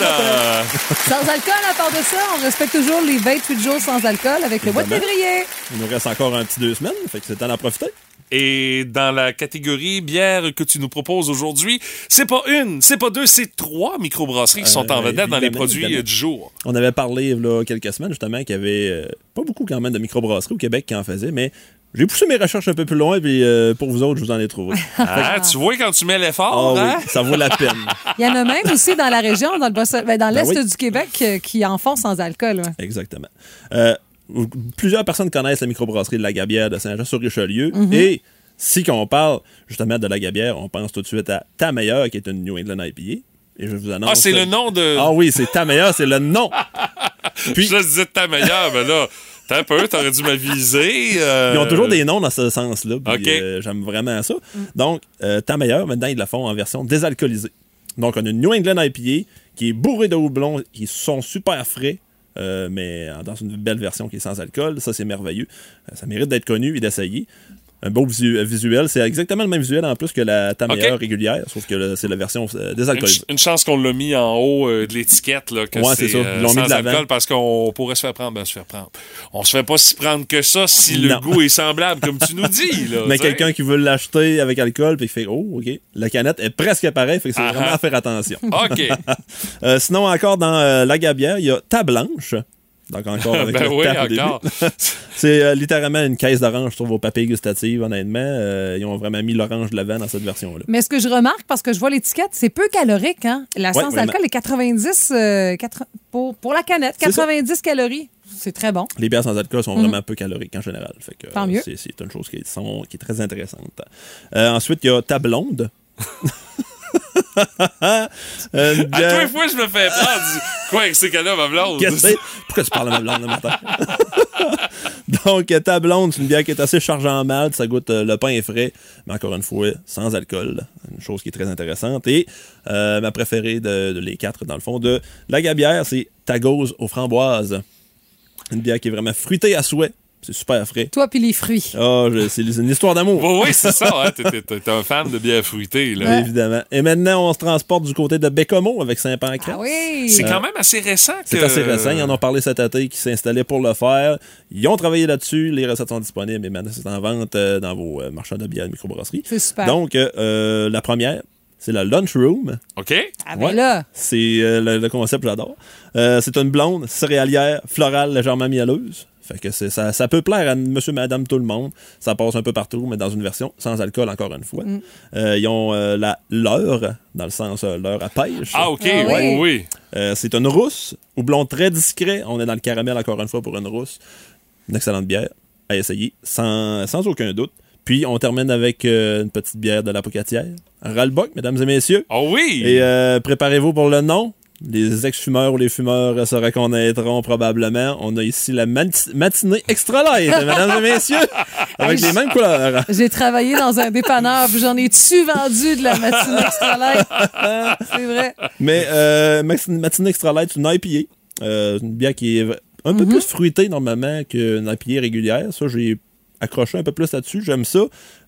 A: Euh,
B: Sans alcool, à part de ça, on respecte toujours les 28 jours sans alcool avec le mois de février.
K: Il nous reste encore un petit deux semaines, fait que c'est temps d'en profiter.
A: Et dans la catégorie bière que tu nous proposes aujourd'hui, c'est pas une, c'est pas deux, c'est trois microbrasseries qui sont en
K: Euh,
A: vedette dans les produits
K: évidemment.
A: du jour.
K: On avait parlé il y a quelques semaines justement qu'il y avait euh, pas beaucoup quand même de microbrasseries au Québec qui en faisaient, mais j'ai poussé mes recherches un peu plus loin puis euh, pour vous autres, je vous en ai trouvé.
A: Ah, tu vois quand tu mets
K: Ah
A: l'effort, hein?
K: oui, ça vaut la peine.
B: Il y en a même aussi dans la région, dans le bas- ben, dans l'est
K: oui.
B: du Québec, euh, qui en font sans alcool. ouais.
K: Exactement. Euh, plusieurs personnes connaissent la microbrasserie de la Gabière de Saint-Jean-sur-Richelieu
B: Mhm.
K: et si on parle justement de la Gabière, on pense tout de suite à Ta Meilleure qui est une New England IPA. Et je vous annonce.
A: Ah, c'est le nom de.
K: Ah oui, c'est Ta Meilleure, c'est le nom.
A: Puis... Je disais ta meilleure, mais là, t'as un peu, t'aurais dû m'aviser. euh,
K: Ils ont toujours des noms dans ce sens-là. euh, J'aime vraiment ça. Donc, euh, Ta Meilleure, maintenant, ils la font en version désalcoolisée. Donc, on a une New England IPA qui est bourrée de houblon, qui sont super frais, euh, mais dans une belle version qui est sans alcool. Ça, c'est merveilleux. Euh, ça mérite d'être connu et d'essayer. Un beau visu- euh, visuel. C'est exactement le même visuel en plus que la ta meilleure
A: Ok.
K: régulière, sauf que c'est la version euh,
A: Une,
K: désalcoolisée.
A: ch- une chance qu'on l'a mis en haut euh, de l'étiquette, là, que
K: Ouais,
A: c'est euh,
K: mis de
A: alcool, parce qu'on pourrait se faire prendre. Ben, se faire prendre. On se fait pas si prendre que ça si le
K: Non.
A: goût est semblable, comme tu nous dis. Là,
K: Mais quelqu'un qui veut l'acheter avec alcool, puis fait Oh, OK. La canette est presque pareille, fait que c'est
A: Ah
K: vraiment
A: ah.
K: à faire attention.
A: OK.
K: Euh, sinon, encore dans la gabière, il y a Ta Blanche. Donc, encore avec
A: Ben
K: le
A: oui, encore.
K: c'est euh, littéralement une caisse d'orange, je trouve, aux papilles gustatives, honnêtement. Euh, ils ont vraiment mis l'orange de l'avant dans cette version-là.
B: Mais ce que je remarque, parce que je vois l'étiquette, c'est peu calorique. Hein? La
K: Ouais,
B: sans alcool est 90 euh, pour, pour la canette,
K: C'est ça.
B: 90 calories. C'est très bon.
K: Les bières sans alcool sont
B: Mhm.
K: vraiment peu caloriques en général. Fait que,
B: Tant mieux.
K: C'est, c'est une chose qui est, sont- qui est très intéressante. Euh, ensuite, il y a Ta Blonde. Euh,
A: À tous les fois, je me fais prendre. Quoi, avec ces cas-là, ma blonde?
K: Que c'est? Pourquoi tu parles à ma blonde le matin? Donc, ta blonde, c'est une bière qui est assez chargée en malt. Ça goûte euh, le pain est frais, mais encore une fois, sans alcool. Une chose qui est très intéressante. Et euh, ma préférée de, de les quatre, dans le fond, de la gabière, c'est Tagose aux framboises. Une bière qui est vraiment fruitée à souhait. C'est super frais.
B: Toi puis les fruits.
K: Ah, je- c'est une histoire d'amour.
A: Oui, oui, c'est ça. Hein? T'es, un fan de bière fruitée. Là.
K: Évidemment. Et maintenant, on se transporte du côté de Bécomo avec Saint-Pancras.
B: Ah oui!
A: C'est
K: Euh,
A: quand même assez récent.
K: C'est
A: que-
K: assez récent. Ils en ont parlé cet été qui s'installaient pour le faire. Ils ont travaillé là-dessus. Les recettes sont disponibles et maintenant c'est en vente euh, dans vos euh, marchands de bière de microbrasserie.
B: C'est super.
K: Donc, la première, c'est la Lunchroom.
A: OK.
B: ah ben
K: ouais.
B: là,
K: C'est euh, le, le concept, j'adore. Euh, c'est une blonde céréalière, florale, légèrement mielleuse. Fait que c'est- ça, ça peut plaire à monsieur, madame, tout le monde. Ça passe un peu partout, mais dans une version sans alcool, encore une fois.
B: Mm.
K: Euh, ils ont euh, la leurre, dans le sens euh, leurre à pêche.
A: Ah, OK.
B: Ah
A: oui,
B: oui.
A: oui.
K: Euh, c'est une rousse, houblon très discret. On est dans le caramel encore une fois pour une rousse. Une excellente bière à essayer, sans, sans aucun doute. Puis on termine avec euh, une petite bière de la Pocatière. Ralbock, mesdames et messieurs.
A: Oh oui!
K: Et euh, préparez-vous pour le nom. Les ex-fumeurs ou les fumeurs se reconnaîtront probablement. On a ici la mati- matinée extra light, mesdames et messieurs, avec les mêmes couleurs.
B: j'ai travaillé dans un dépanneur, puis j'en ai-tu vendu de la matinée extra light? C'est vrai.
K: Mais euh, matinée extra light, c'est une IPA. Euh, une bière qui est un peu plus fruitée normalement qu'une IPA régulière. Ça, j'ai accroché un peu plus là-dessus. J'aime ça.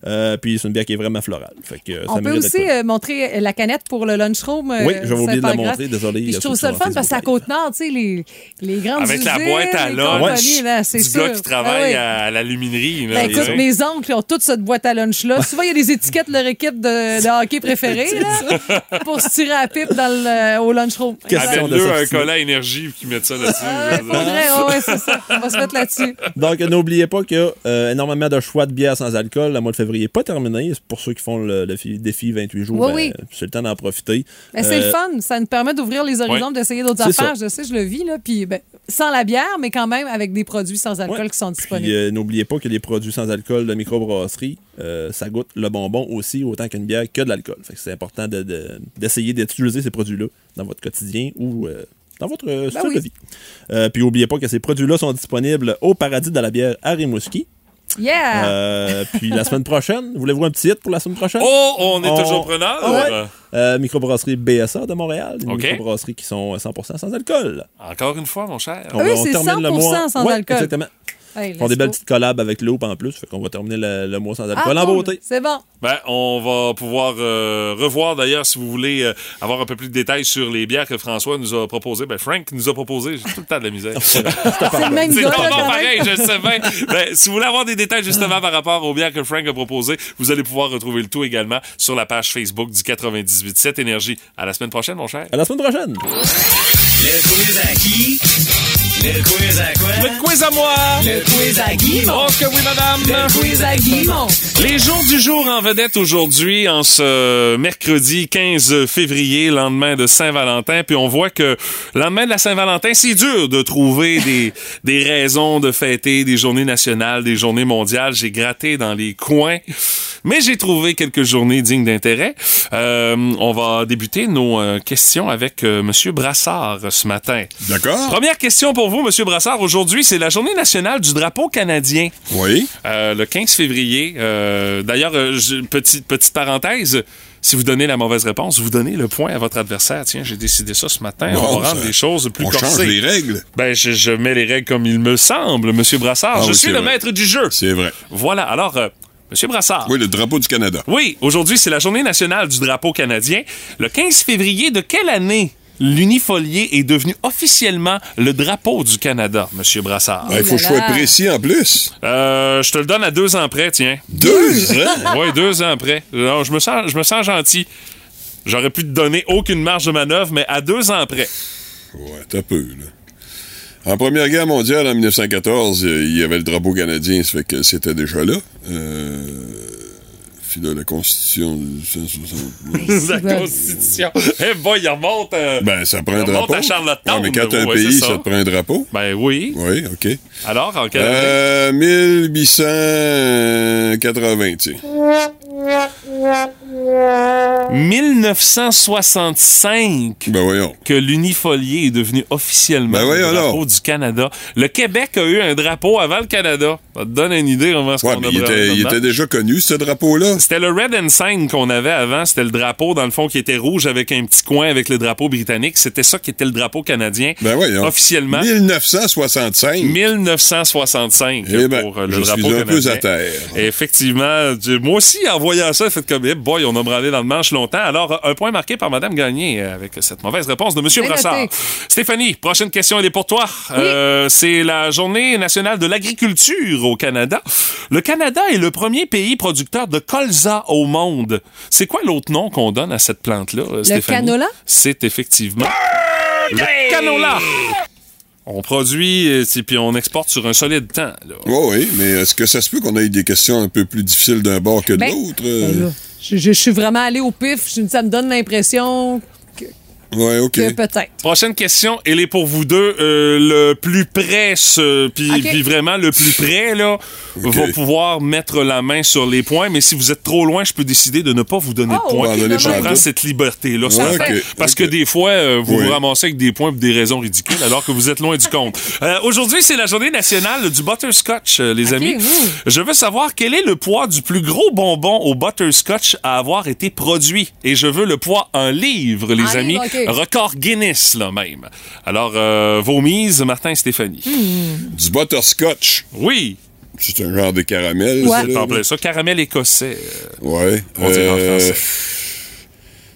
K: Euh, puis c'est une bière qui est vraiment florale. Fait que, ça
B: On peut aussi euh, montrer la canette pour le lunchroom. euh,
K: Oui, j'avais oublié de la montrer, désolé,
B: Puis je
K: a
B: trouve ça le fun parce qu'à
K: Facebook
B: Côte-Nord, tu sais, les, les grandes
A: Avec la
B: usines,
A: boîte à
B: les
A: lunch
B: compagnies, là, c'est
A: du
B: sûr.
A: gars qui travaille
B: Ah oui.
A: à la luminerie. là,
B: Ben, écoute, mes oncles ont toute cette boîte à lunch-là. Souvent, il y a des étiquettes de leur équipe de, de hockey préférée là, pour se tirer à la pipe dans le, au lunchroom.
K: Question de
A: Amène-le un à énergie qui met ça là-dessus.
B: Ouais, ouais, ouais, c'est ça. On va se mettre là-dessus.
K: Donc, n'oubliez pas qu'il y a euh, énormément de choix de bières sans alcool. Le mois de février n'est pas terminé. C'est pour ceux qui font le, le fi- défi 28 jours.
B: Oui,
K: ben,
B: oui.
K: C'est le temps d'en profiter.
B: C'est
K: Euh,
B: le fun. Ça nous permet d'ouvrir les horizons,
K: Ouais.
B: d'essayer d'autres affaires.
K: ça.
B: Je sais, je le vis. Là, puis, ben, sans la bière, mais quand même avec des produits sans alcool
K: Ouais.
B: qui sont disponibles.
K: euh, n'oubliez pas que les produits sans alcool de microbrasserie, euh, ça goûte le bonbon aussi autant qu'une bière que de l'alcool. C'est important de- de- d'essayer d'utiliser ces produits-là dans votre quotidien ou euh, dans votre euh, style
B: Ben oui.
K: de vie. Euh, puis n'oubliez pas que ces produits-là sont disponibles au Paradis de la bière à Rimouski.
B: Yeah!
K: Euh, puis la semaine prochaine, voulez-vous un petit hit pour la semaine prochaine?
A: Oh, on est toujours preneur.
K: Ah ouais. Euh, microbrasserie BSA de Montréal. Des microbrasseries qui sont 100% sans alcool.
A: Encore une fois, mon cher.
K: On
B: Ah oui, c'est
K: termine le
B: 100%
K: mois-
B: sans
K: Ouais,
B: alcool.
K: Exactement.
B: Hey,
K: Ils font des belles petites collabs avec Loop en plus. Fait qu'on va terminer le, le mois sans alcool
B: Ah,
K: en beauté.
B: C'est bon.
A: Ben, on va pouvoir euh, revoir d'ailleurs si vous voulez euh, avoir un peu plus de détails sur les bières que François nous a proposées. Ben, Frank nous a proposé. J'ai tout le temps de la misère.
B: C'est le même
A: C'est pareil, je sais bien. Ben, si vous voulez avoir des détails justement par rapport aux bières que Frank a proposées, vous allez pouvoir retrouver le tout également sur la page Facebook du 98.7 Énergie. À la semaine prochaine, mon cher.
K: À la semaine prochaine.
G: Le? Le quiz à quoi?
A: Le quiz à moi!
G: Le quiz à Guimond.
A: Oh que oui, madame!
G: Le quiz à Guimond.
A: Les jours du jour en vedette aujourd'hui, en ce mercredi 15 février, lendemain de Saint-Valentin. Puis on voit que lendemain de la Saint-Valentin, c'est dur de trouver des, des raisons de fêter des journées nationales, des journées mondiales. J'ai gratté dans les coins, mais j'ai trouvé quelques journées dignes d'intérêt. Euh, on va débuter nos euh, questions avec euh, Monsieur Brassard ce matin.
I: D'accord.
A: Première question pour vous, Monsieur Brassard. Aujourd'hui, c'est la journée nationale du drapeau canadien.
I: Oui.
A: Euh, le 15 février. Euh, D'ailleurs, euh, petite, petite parenthèse. Si vous donnez la mauvaise réponse, vous donnez le point à votre adversaire. Tiens, j'ai décidé ça ce matin.
I: Bon,
A: on va rendre
I: ça-
A: les choses plus
I: on
A: corsées.
I: change les règles.
A: Ben, je, je mets les règles comme il me semble, Monsieur Brassard.
I: Ah
A: je
I: oui,
A: suis le
I: vrai.
A: maître du jeu.
I: C'est vrai.
A: Voilà. Alors, euh, Monsieur Brassard.
I: Oui, le drapeau du Canada.
A: Oui, aujourd'hui, c'est la journée nationale du drapeau canadien. Le 15 février de quelle année? L'unifolié est devenu officiellement le drapeau du Canada, Monsieur Brassard?
I: Ah, il faut que je sois précis en plus.
A: Euh, je te le donne à deux ans près, tiens.
I: Deux ans?
A: Oui, deux ans près. Je, me sens, je me sens gentil. J'aurais pu te donner aucune marge de manœuvre, mais à deux ans près.
I: Ouais, t'as peu, là. En Première Guerre mondiale, en 1914, euh, il y avait le drapeau canadien, ça fait que c'était déjà là. Euh, là, la Constitution de 160...
A: la Constitution. Eh boy, il remonte. euh,
I: Ben, ça prend un
A: il remonte
I: drapeau.
A: à Charlottetown.
I: Ouais, mais quand t'as un
A: Ouais,
I: pays, ça. te prend un drapeau?
A: Ben oui.
I: Oui, OK.
A: Alors, en quelle année?
I: Euh, 1880, tu sais.
A: 1965
I: Ben
A: que l'unifolié est devenu officiellement
I: Ben
A: le drapeau du Canada. Le Québec a eu un drapeau avant le Canada. Ça te donne une idée comment ce
I: Ouais,
A: qu'on a
I: il était, il
A: là-dedans.
I: était déjà connu, ce drapeau-là.
A: C'était le Red Ensign qu'on avait avant. C'était le drapeau, dans le fond, qui était rouge avec un petit coin avec le drapeau britannique. C'était ça qui était le drapeau canadien.
I: Ben.
A: Officiellement.
I: 1965.
A: 1965
I: Eh ben,
A: pour euh, le
I: je
A: drapeau
I: suis un peu
A: canadien.
I: à terre.
A: Et effectivement, moi aussi, en voyant ça, j'ai fait comme, eh boy, on a branlé dans le manche longtemps. Alors, un point marqué par Madame Gagné euh, avec cette mauvaise réponse de Monsieur
B: Bien
A: Brassard.
B: noté.
A: Stéphanie, prochaine question, elle est pour toi. Euh, c'est la journée nationale de l'agriculture au Canada. Le Canada est le premier pays producteur de colza au monde. C'est quoi l'autre nom qu'on donne à cette plante-là, euh, Stéphanie?
B: canola?
A: C'est effectivement le canola. On produit et puis on exporte sur un solide temps. là.
I: Oui, oui, mais est-ce que ça se peut qu'on ait des questions un peu plus difficiles d'un bord que de
B: Ben,
I: l'autre?
B: ben je, je- je suis vraiment allé au pif. Je- Ça me donne l'impression
I: Oui, OK.
B: que peut-être.
A: Prochaine question, elle est pour vous deux. Euh, le plus près, puis
B: Ok.
A: puis vraiment le plus près, là, va pouvoir mettre la main sur les points. Mais si vous êtes trop loin, je peux décider de ne pas vous donner
B: Oh,
A: de points.
B: ok,
I: donner
A: je prends cette liberté-là.
I: Ouais,
A: Parce que des fois, euh, vous
I: Oui.
A: vous ramassez avec des points pour des raisons ridicules, alors que vous êtes loin du compte. Euh, Aujourd'hui, c'est la journée nationale du butterscotch, euh, les amis. Je veux savoir quel est le poids du plus gros bonbon au butterscotch à avoir été produit. Et je veux le poids en livres, les
B: En
A: amis. Record Guinness, là même. Alors, euh, vos mises, Martin et Stéphanie.
B: Hmm.
I: Du butterscotch.
A: Oui,
I: C'est un genre de caramel,
B: Ouais.
I: ça, là?
A: en plein ça. Caramel écossais. euh,
I: Ouais.
A: On dirait en
I: Euh,
A: français.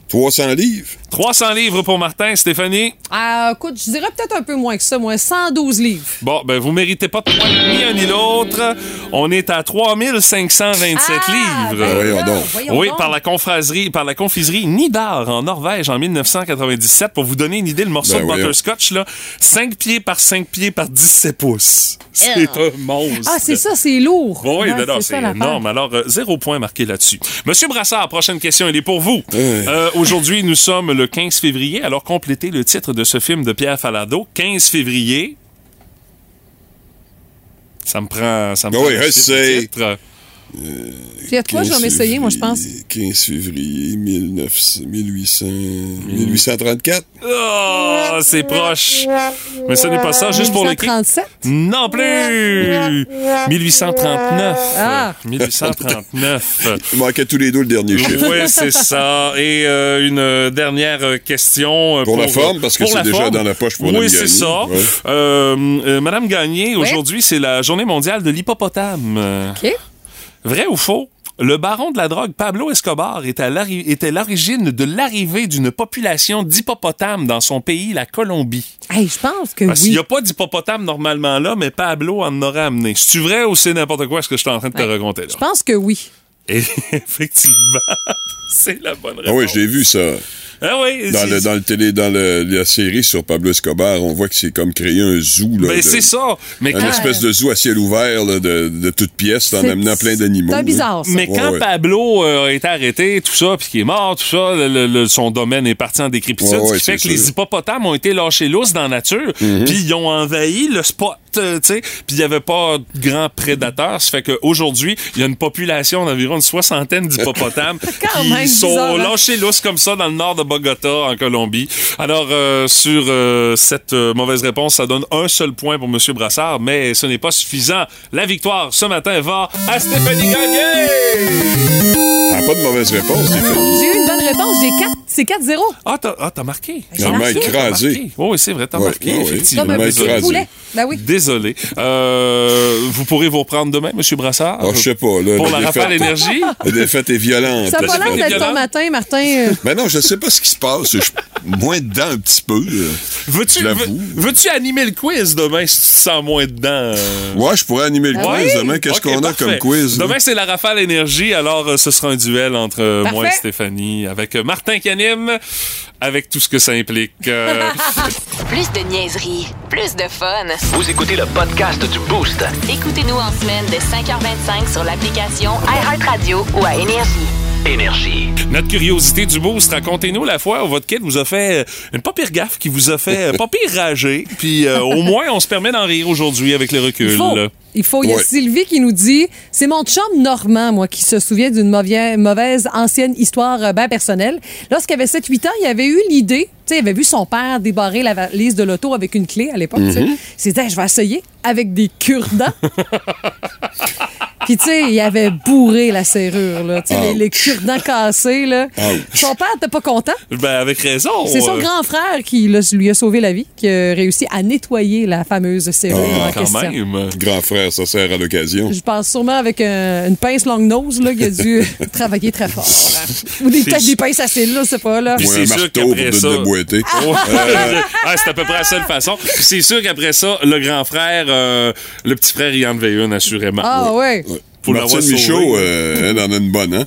I: 300 livres.
A: 300 livres pour Martin, Stéphanie.
B: Ah, écoute, je dirais peut-être un peu moins que ça, moi. 112 livres.
A: Bon, ben, vous méritez pas de points ni un ni l'autre. On est à 3527
B: Ah,
A: livres.
B: ben
I: voyons donc.
B: voyons
A: Oui,
B: donc.
A: par la confiserie, par la confiserie Nidar en Norvège en 1997. Pour vous donner une idée, le morceau
I: Ben
A: de
I: voyons.
A: butterscotch, là, 5 pieds par 5 pieds par 17 pouces. C'est un monstre.
B: Ah, c'est ça, c'est lourd.
A: Bon, oui,
B: Ouais,
A: c'est énorme. Alors, euh, zéro point marqué là-dessus. Monsieur Brassard, prochaine question, elle est pour vous.
I: Ouais.
A: Euh, Aujourd'hui, nous sommes le 15 février. Alors, complétez le titre de ce film de Pierre Falado. 15 février. Ça me prend... Ça me
I: Ben
A: prend
I: oui,
A: le
I: je
A: titre,
I: sais.
A: le titre.
B: Puis à toi, je vais m'essayer, moi, je pense.
I: 15 février 1900, 1800, 1834.
A: Oh, c'est proche. Mais ce n'est pas ça, juste pour le kick.
B: 137?
A: Non plus! 1839.
B: Ah.
A: 1839.
I: Il manquait tous les deux le dernier chiffre.
A: Oui, c'est ça. Et euh, une euh, dernière euh, question. euh,
I: Pour la forme, parce que
A: pour
I: c'est déjà
A: forme.
I: dans la poche pour
A: Oui,
I: Madame
A: c'est
I: Gagné.
A: ça.
I: Ouais.
A: Euh, euh, Madame Gagné, aujourd'hui, c'est la journée mondiale de l'hippopotame. Euh,
B: OK.
A: Vrai ou faux? Le baron de la drogue Pablo Escobar est à l'ari- était l'origine de l'arrivée d'une population d'hippopotames dans son pays, la Colombie.
B: Hey, je pense que
A: Parce
B: oui.
A: n'y a pas d'hippopotame normalement là, mais Pablo en aurait amené. C'est-tu vrai ou c'est n'importe quoi ce que je suis en train de te
B: Ouais.
A: raconter là?
B: Je pense que oui.
A: Et effectivement, c'est la bonne réponse.
I: Ah oui, je l'ai vu, ça.
A: Ah oui,
I: Dans, le, dans, le télé, dans le- la série sur Pablo Escobar, on voit que c'est comme créer un zoo. Là,
A: Ben, c'est ça. Mais
I: Un
A: quand,
I: espèce de zoo à ciel ouvert là, de, de toutes pièces en amenant plein d'animaux.
B: C'est bizarre, ça.
A: mais
I: Ouais,
A: quand
I: ouais.
A: Pablo euh, a été arrêté, tout ça, puis qu'il est mort, tout ça, le- le- le- son domaine est parti en décrépitude,
I: Ouais,
A: ce
I: ouais,
A: qui fait que
I: c'est
A: les hippopotames ont été lâchés lousses dans la nature, puis ils ont envahi le spot, euh, tu sais, puis il n'y avait pas de grands prédateurs, ça fait qu'aujourd'hui, il y a une population d'environ une soixantaine d'hippopotames qui
B: même
A: sont
B: bizarre, hein?
A: lâchés lousses comme ça dans le nord de Bogota, en Colombie. Alors, euh, sur euh, cette euh, mauvaise réponse, ça donne un seul point pour M. Brassard, mais ce n'est pas suffisant. La victoire ce matin va à Stéphanie Gagné!
I: Ah, pas de mauvaise réponse, Stéphanie.
B: J'ai réponse. J'ai 4. C'est 4-0.
A: Ah, t'as ah, t'as marqué.
B: J'ai
I: Il m'a
B: marqué.
I: écrasé.
A: Oh, oui, c'est vrai, t'as
I: Ouais,
A: marqué,
I: ouais,
A: effectivement.
B: Poulet. Ben oui.
A: Désolé. Euh, vous pourrez vous reprendre demain, M. Brassard?
I: Ah, je sais pas, là.
A: Pour la rafale énergie?
I: La défaite est violente.
B: Ça a
I: La
B: pas l'air d'être ton matin, Martin. Euh,
I: Ben non, je sais pas ce qui se passe. Je suis moins dedans un petit peu.
A: Veux-tu veux- veux-tu animer le quiz demain si tu te sens moins dedans? euh?
I: Ouais, je pourrais animer le
B: Ah
I: quiz
B: oui?
I: demain. Qu'est-ce qu'on a
A: parfait.
I: comme quiz?
A: Demain, c'est la rafale énergie, alors euh, ce sera un duel entre moi et. Stéphanie, avec euh, Martin qui anime, avec tout ce que ça implique. Euh,
C: Plus de niaiserie, plus de fun.
G: Vous écoutez le podcast du Boost.
C: Écoutez-nous en semaine de 5h25 sur l'application iHeartRadio ou à Énergie.
G: Énergie.
A: notre curiosité du boost, racontez-nous la fois où votre kid vous a fait euh, une pas pire gaffe, qui vous a fait euh, pas pire rager, puis euh, au moins on se permet d'en rire aujourd'hui avec le recul.
B: Il faut.
A: là.
B: Il faut. Il y a
I: Ouais.
B: Sylvie qui nous dit c'est mon chum Normand, moi, qui se souvient d'une mauvaise, mauvaise ancienne histoire euh, bien personnelle. Lorsqu'il avait 7-8 ans, il avait eu l'idée, tu sais, il avait vu son père débarrer la valise de l'auto avec une clé à l'époque. tu sais. Il s'est dit, Hey, je vais essayer avec des cure-dents. Puis, tu sais, il avait bourré la serrure, là. Tu sais, les, les cure-dents cassés, là. Son père n'était pas content.
A: Ben, avec raison.
B: C'est son
A: euh,
B: grand frère qui là, lui a sauvé la vie, qui a réussi à nettoyer la fameuse serrure en
A: quand
B: question.
A: même.
I: Grand frère, ça sert à l'occasion.
B: Je pense sûrement avec un- une pince long nose là, qui a dû travailler très fort. Ou des, peut-être des pinces à cils, là, c'est pas là.
A: Puis
I: Ou
A: c'est
I: un
A: sûr
I: marteau pour
A: qu'après
I: te
A: ça-
I: déboîter.
A: Ouais. Ah, c'est à peu près la seule façon. Puis c'est sûr qu'après ça, le grand frère, euh, le petit frère, il en devait une, assurément.
B: Ah ouais.
A: Faut
I: Martine. Michaud, euh, elle en a une bonne, hein?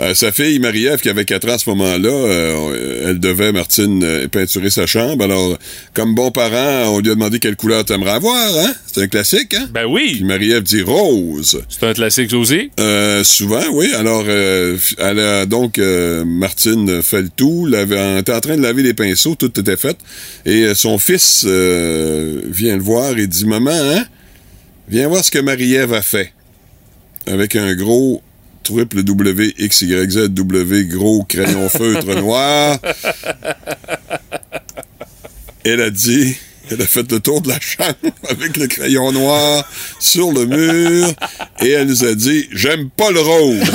I: Euh, sa fille, Marie-Ève, qui avait 4 ans à ce moment-là, euh, elle devait, Martine, euh, peinturer sa chambre. Alors, comme bon parent, on lui a demandé quelle couleur t'aimerais avoir, hein? C'est un classique, hein?
A: Ben
I: Puis
A: oui,
I: Marie-Ève dit rose.
A: c'est un classique aussi.
I: Euh, souvent, oui. Alors, euh, elle a donc, euh, Martine fait le tout. Elle était en train de laver les pinceaux, tout était fait. Et euh, son fils euh, vient le voir et dit, maman, hein? Viens voir ce que Marie-Ève a fait. Avec un gros triple W, X, Y, Z, W, gros crayon feutre noir. Elle a dit, elle a fait le tour de la chambre avec le crayon noir sur le mur et elle nous a dit, j'aime pas le rose.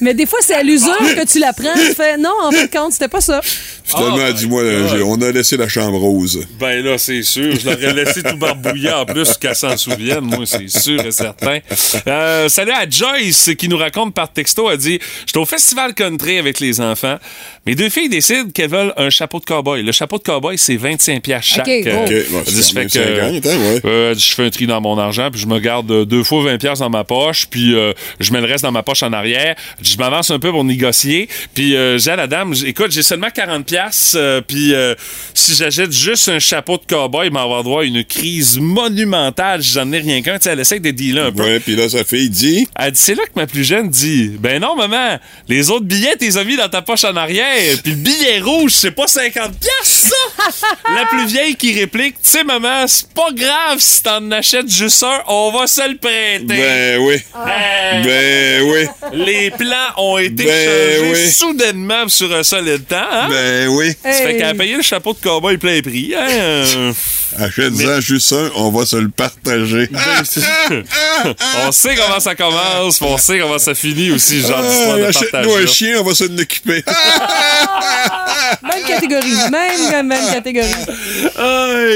B: Mais des fois, c'est à l'usure que tu la prends. Tu fais non, en fin de compte, c'était pas ça.
I: Finalement,
A: Oh
I: elle dit, moi,
A: my God.
I: j'ai- on a laissé la chambre rose.
A: Ben là, c'est sûr. Je l'aurais laissé tout barbouillé en plus qu'elle s'en souvienne. Moi, c'est sûr et certain. Euh, salut à Joyce qui nous raconte par texto. Elle dit J'étais au festival country avec les enfants. Mes deux filles décident qu'elles veulent un chapeau de cowboy. Le chapeau de cowboy, c'est 25$ piastres chaque.
B: OK,
A: Euh.
I: OK, bon,
A: elle dit,
I: c'est
A: ça fait
I: quand même
A: que,
I: 50, hein, ouais.
A: euh, je fais un tri dans mon argent, puis je me garde euh, deux fois 20$ piastres dans ma poche, puis euh, je mets le reste dans ma poche en arrière. Je m'avance un peu pour négocier, puis euh, j'ai à la dame, écoute, j'ai seulement 40$, piastres, euh, puis euh, si j'achète juste un chapeau de cowboy, il va avoir droit à une crise monumentale. J'en ai rien qu'un. Tu sais, Elle essaie de dealer un peu.
I: Ouais, puis là, sa fille dit,
A: Elle dit, c'est là que ma plus jeune dit, ben non, maman, les autres billets, t'es mis dans ta poche en arrière, puis le billet rouge, c'est pas 50 piastres, ça! La plus vieille qui réplique, tu sais, maman, c'est pas grave si t'en achètes juste un, on va se le prêter.
I: ben oui,
A: Ben,
I: ben oui,
A: Les plans ont été
I: Ben
A: changés
I: oui.
A: soudainement sur un solide temps, hein?
I: ben oui.
A: Ça fait
B: Hey.
A: qu'elle a payé le chapeau de cowboy plein prix, hein?
I: Achète-en juste un, on va se le partager.
A: ben, on sait comment ça commence, mais on sait comment ça finit aussi, ce genre d'histoire
I: Ah,
A: de
I: Achète-nous un chien, on va s'en occuper.
B: Même catégorie. Même, même catégorie.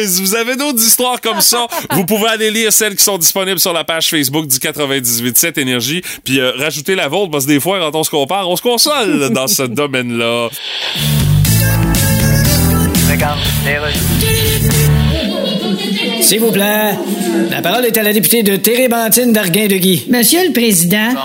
A: Si vous avez d'autres histoires comme ça, vous pouvez aller lire celles qui sont disponibles sur la page Facebook du 98.7 Énergie, puis euh, rajouter la vôtre, parce que des fois, quand on se compare, on se console dans ce domaine-là.
D: Regarde, les
E: S'il vous plaît. La parole est à la députée de Térébentine d'Arguin-de-Guy.
L: Monsieur le Président,
M: Bon.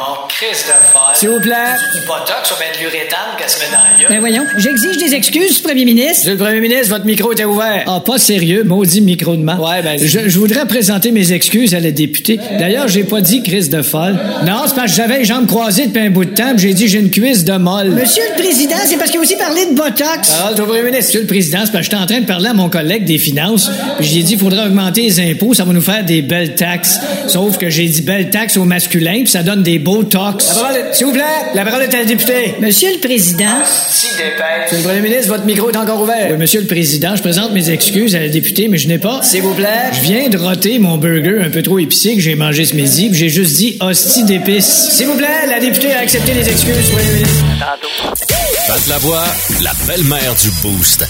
E: S'il vous plaît.
M: Du botox ou bien de l'uréthane qu'elle se met dans la gueule.
L: ben voyons, j'exige des excuses, Premier ministre.
E: Monsieur le Premier ministre, votre micro était ouvert.
L: Ah, pas sérieux, maudit micro de main.
E: Ouais, ben-
L: Je, je voudrais présenter mes excuses à la députée. D'ailleurs, j'ai pas dit crise de folle. Non, c'est parce que j'avais les jambes croisées depuis un bout de temps, puis j'ai dit j'ai une cuisse de molle. Monsieur le Président, c'est parce qu'il a aussi parlé de Botox.
E: Parole au Premier ministre.
L: Monsieur le Président, c'est parce que j'étais en train de parler à mon collègue des finances, puis j'ai dit il faudrait augmenter les impôts, ça va nous faire des belles taxes. Sauf que j'ai dit belles taxes au masculin, puis ça donne des beaux tox.
E: La parole est- S'il vous vous plaît, la parole est à la députée.
N: Monsieur le Président.
D: Si dépêche.
E: Monsieur le Premier ministre, votre micro est encore ouvert. Oui, Monsieur le Président, je présente mes excuses à la députée, mais je n'ai pas.
D: S'il vous plaît.
E: Je viens de roter mon burger un peu trop épicé que j'ai mangé ce midi, puis j'ai juste dit hostie d'épices. S'il vous plaît, la députée a accepté les excuses, Premier ministre.
F: Pat la voix, la belle-mère du Boost.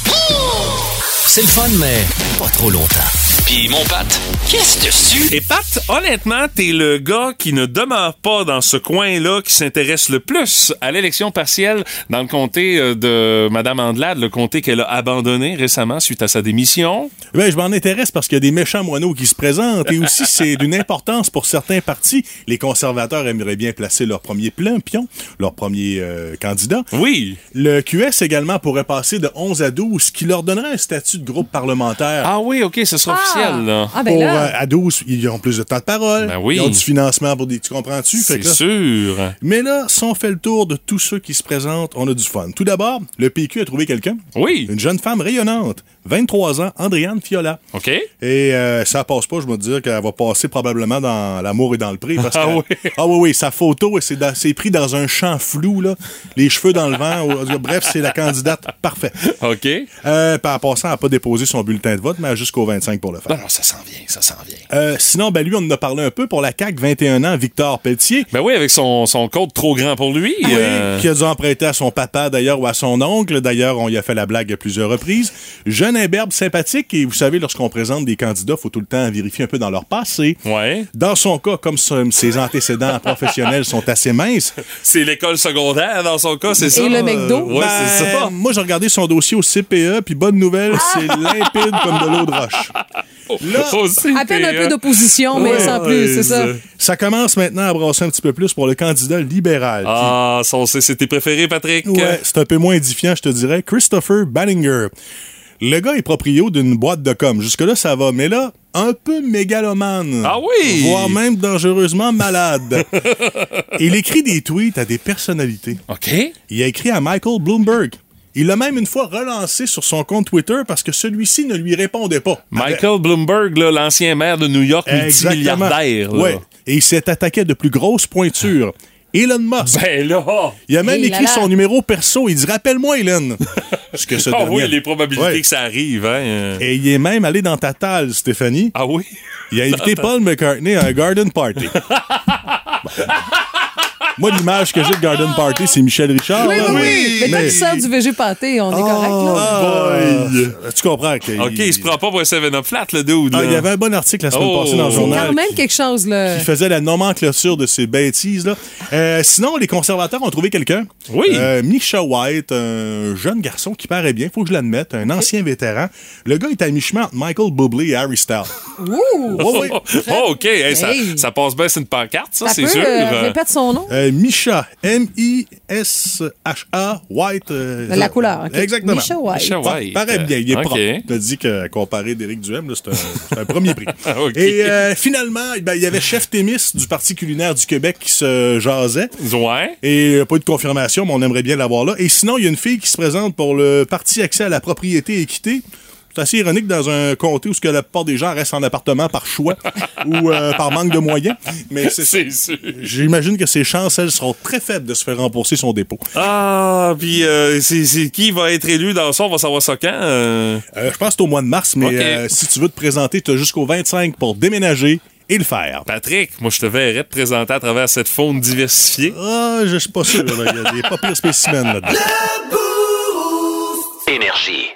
F: C'est le fun, mais pas trop longtemps. Puis mon Pat, qu'est-ce dessus?
A: Et Pat, honnêtement, t'es le gars qui ne demeure pas dans ce coin-là qui s'intéresse le plus à l'élection partielle dans le comté euh, de Madame Andelade, le comté qu'elle a abandonné récemment suite à sa démission.
J: Ben, je m'en intéresse parce qu'il y a des méchants moineaux qui se présentent et aussi c'est d'une importance pour certains partis. Les conservateurs aimeraient bien placer leur premier plein pion, leur premier euh, candidat.
A: Oui.
J: Le QS également pourrait passer de 11 à 12, ce qui leur donnerait un statut de groupe parlementaire.
A: Ah oui, OK, ce sera officiel, là.
B: Ah, ben
J: Pour,
B: là.
J: euh, à 12, ils ont plus de temps de parole.
A: Ben oui.
J: Ils ont du financement pour des. Tu comprends-tu?
A: C'est sûr.
J: Mais là, si on fait le tour de tous ceux qui se présentent, on a du fun. Tout d'abord, le PQ a trouvé quelqu'un.
A: Oui.
J: Une jeune femme rayonnante, 23 ans, Andréane Fiola.
A: OK.
J: Et euh, ça passe pas, je me dire qu'elle va passer probablement dans l'amour et dans le prix. Parce
A: Ah
J: que-
A: oui.
J: ah oui, oui, sa photo, c'est pris dans un champ flou, là. Les cheveux dans le vent. Bref, c'est la candidate parfaite.
A: OK.
J: Euh, en passant, elle n'a pas déposé son bulletin de vote, mais elle a jusqu'au 25 pour le faire.
A: Non, non, ça s'en vient, ça s'en vient.
J: Euh, sinon, ben lui, on en a parlé un peu pour la CAQ, 21 ans, Victor Pelletier.
A: Ben oui, avec son, son code trop grand pour lui. euh,
J: Qui a dû emprunter à son papa d'ailleurs ou à son oncle. D'ailleurs, on y a fait la blague à plusieurs reprises. Jeune imberbe sympathique et vous savez, lorsqu'on présente des candidats, faut tout le temps vérifier un peu dans leur passé.
A: Ouais.
J: Dans son cas, comme ses antécédents professionnels sont assez minces.
A: C'est l'école secondaire dans son cas, c'est ça?
B: le McDo?
A: Ouais,
J: ben,
A: c'est ça.
J: Moi, j'ai regardé son dossier au CPE, puis bonne nouvelle, c'est limpide comme de l'eau de roche. Là,
B: À peine un peu
A: euh,
B: d'opposition, mais
J: Ouais,
B: sans plus, c'est ça.
J: Ça commence maintenant à brasser un petit peu plus pour le candidat libéral.
A: Ah, c'est tes préférés, Patrick?
J: Ouais, c'est un peu moins édifiant, je te dirais. Christopher Banninger. Le gars est proprio d'une boîte de com. Jusque-là, ça va. Mais là, un peu mégalomane.
A: Ah oui?
J: Voire même dangereusement malade. Il écrit des tweets à des personnalités.
A: OK.
J: Il a écrit à Michael Bloomberg. Il l'a même une fois relancé sur son compte Twitter parce que celui-ci ne lui répondait pas.
A: Michael Bloomberg, l'ancien maire de New York, multimilliardaire.
J: Ouais. Et il s'est attaqué à de plus grosses pointures. Elon Musk.
A: Ben là!
J: Il a même
B: Hey
J: écrit
B: là là.
J: son numéro perso. Il dit Rappelle-moi, Elon. Ce que ce
A: Ah
J: dernier-
A: oui, les probabilités
J: Ouais.
A: que ça arrive, hein. euh.
J: Et il est même allé dans ta talle, Stéphanie.
A: Ah oui?
J: Il a invité Paul McCartney à un garden party. Bon. Moi, l'image que j'ai de garden party, c'est Michel Richard.
B: Oui,
J: là,
B: oui, oui. Mais quand
J: mais-
B: il sort du VG pâté, on est correct, là.
J: Ah, tu comprends que.
A: OK, il se prend pas pour un 7-up flat, le dude.
J: Ah, il y avait un bon article la semaine
A: Oh.
J: passée dans le journal.
B: quand même quelque chose, là.
J: qui faisait la nomenclature de ces bêtises là. Euh, sinon, les conservateurs ont trouvé quelqu'un.
A: Oui.
J: Euh, Misha White, un jeune garçon qui paraît bien, faut que je l'admette, un ancien vétéran. Le gars est à mi-chemin entre Michael Bublé et Harry Styles.
B: Ouh!
J: Oh, oui.
A: Oh, OK. Hey, ça,
B: Hey.
A: ça passe bien, c'est une pancarte, ça,
B: Ça
A: c'est sûr.
B: Euh, répète son nom.
J: Euh, Misha, M-I-S-H-A, White. euh,
B: La couleur, ok.
J: Exactement.
B: Misha White.
A: Misha
J: Pa-
A: White.
J: Paraît bien, il est
A: OK.
J: propre. Je te dis que comparé d'Éric Duhem, c'est un, premier prix.
A: Ah.
J: Et euh, finalement, ben, il y avait Chef Témis du Parti culinaire du Québec qui se jasait.
A: Ouais.
J: Et euh, pas eu de confirmation, mais on aimerait bien l'avoir là. Et sinon, il y a une fille qui se présente pour le Parti Accès à la propriété et équité. C'est assez ironique dans un comté où ce que la plupart des gens restent en appartement par choix ou euh, par manque de moyens. Mais c'est ça.
A: C'est sûr.
J: J'imagine que ses chances, elles, seront très faibles de se faire rembourser son dépôt.
A: Ah, puis euh, c'est qui va être élu dans ça? On va savoir ça quand? euh?
J: Euh, je pense que c'est au mois de mars, mais euh, si tu veux te présenter, tu as jusqu'au 25 pour déménager et le faire.
A: Patrick, moi, je te verrais te présenter à travers cette faune diversifiée.
J: Ah, je suis pas sûr. là. Il y a des pas pires spécimens là-dedans.
F: Énergie.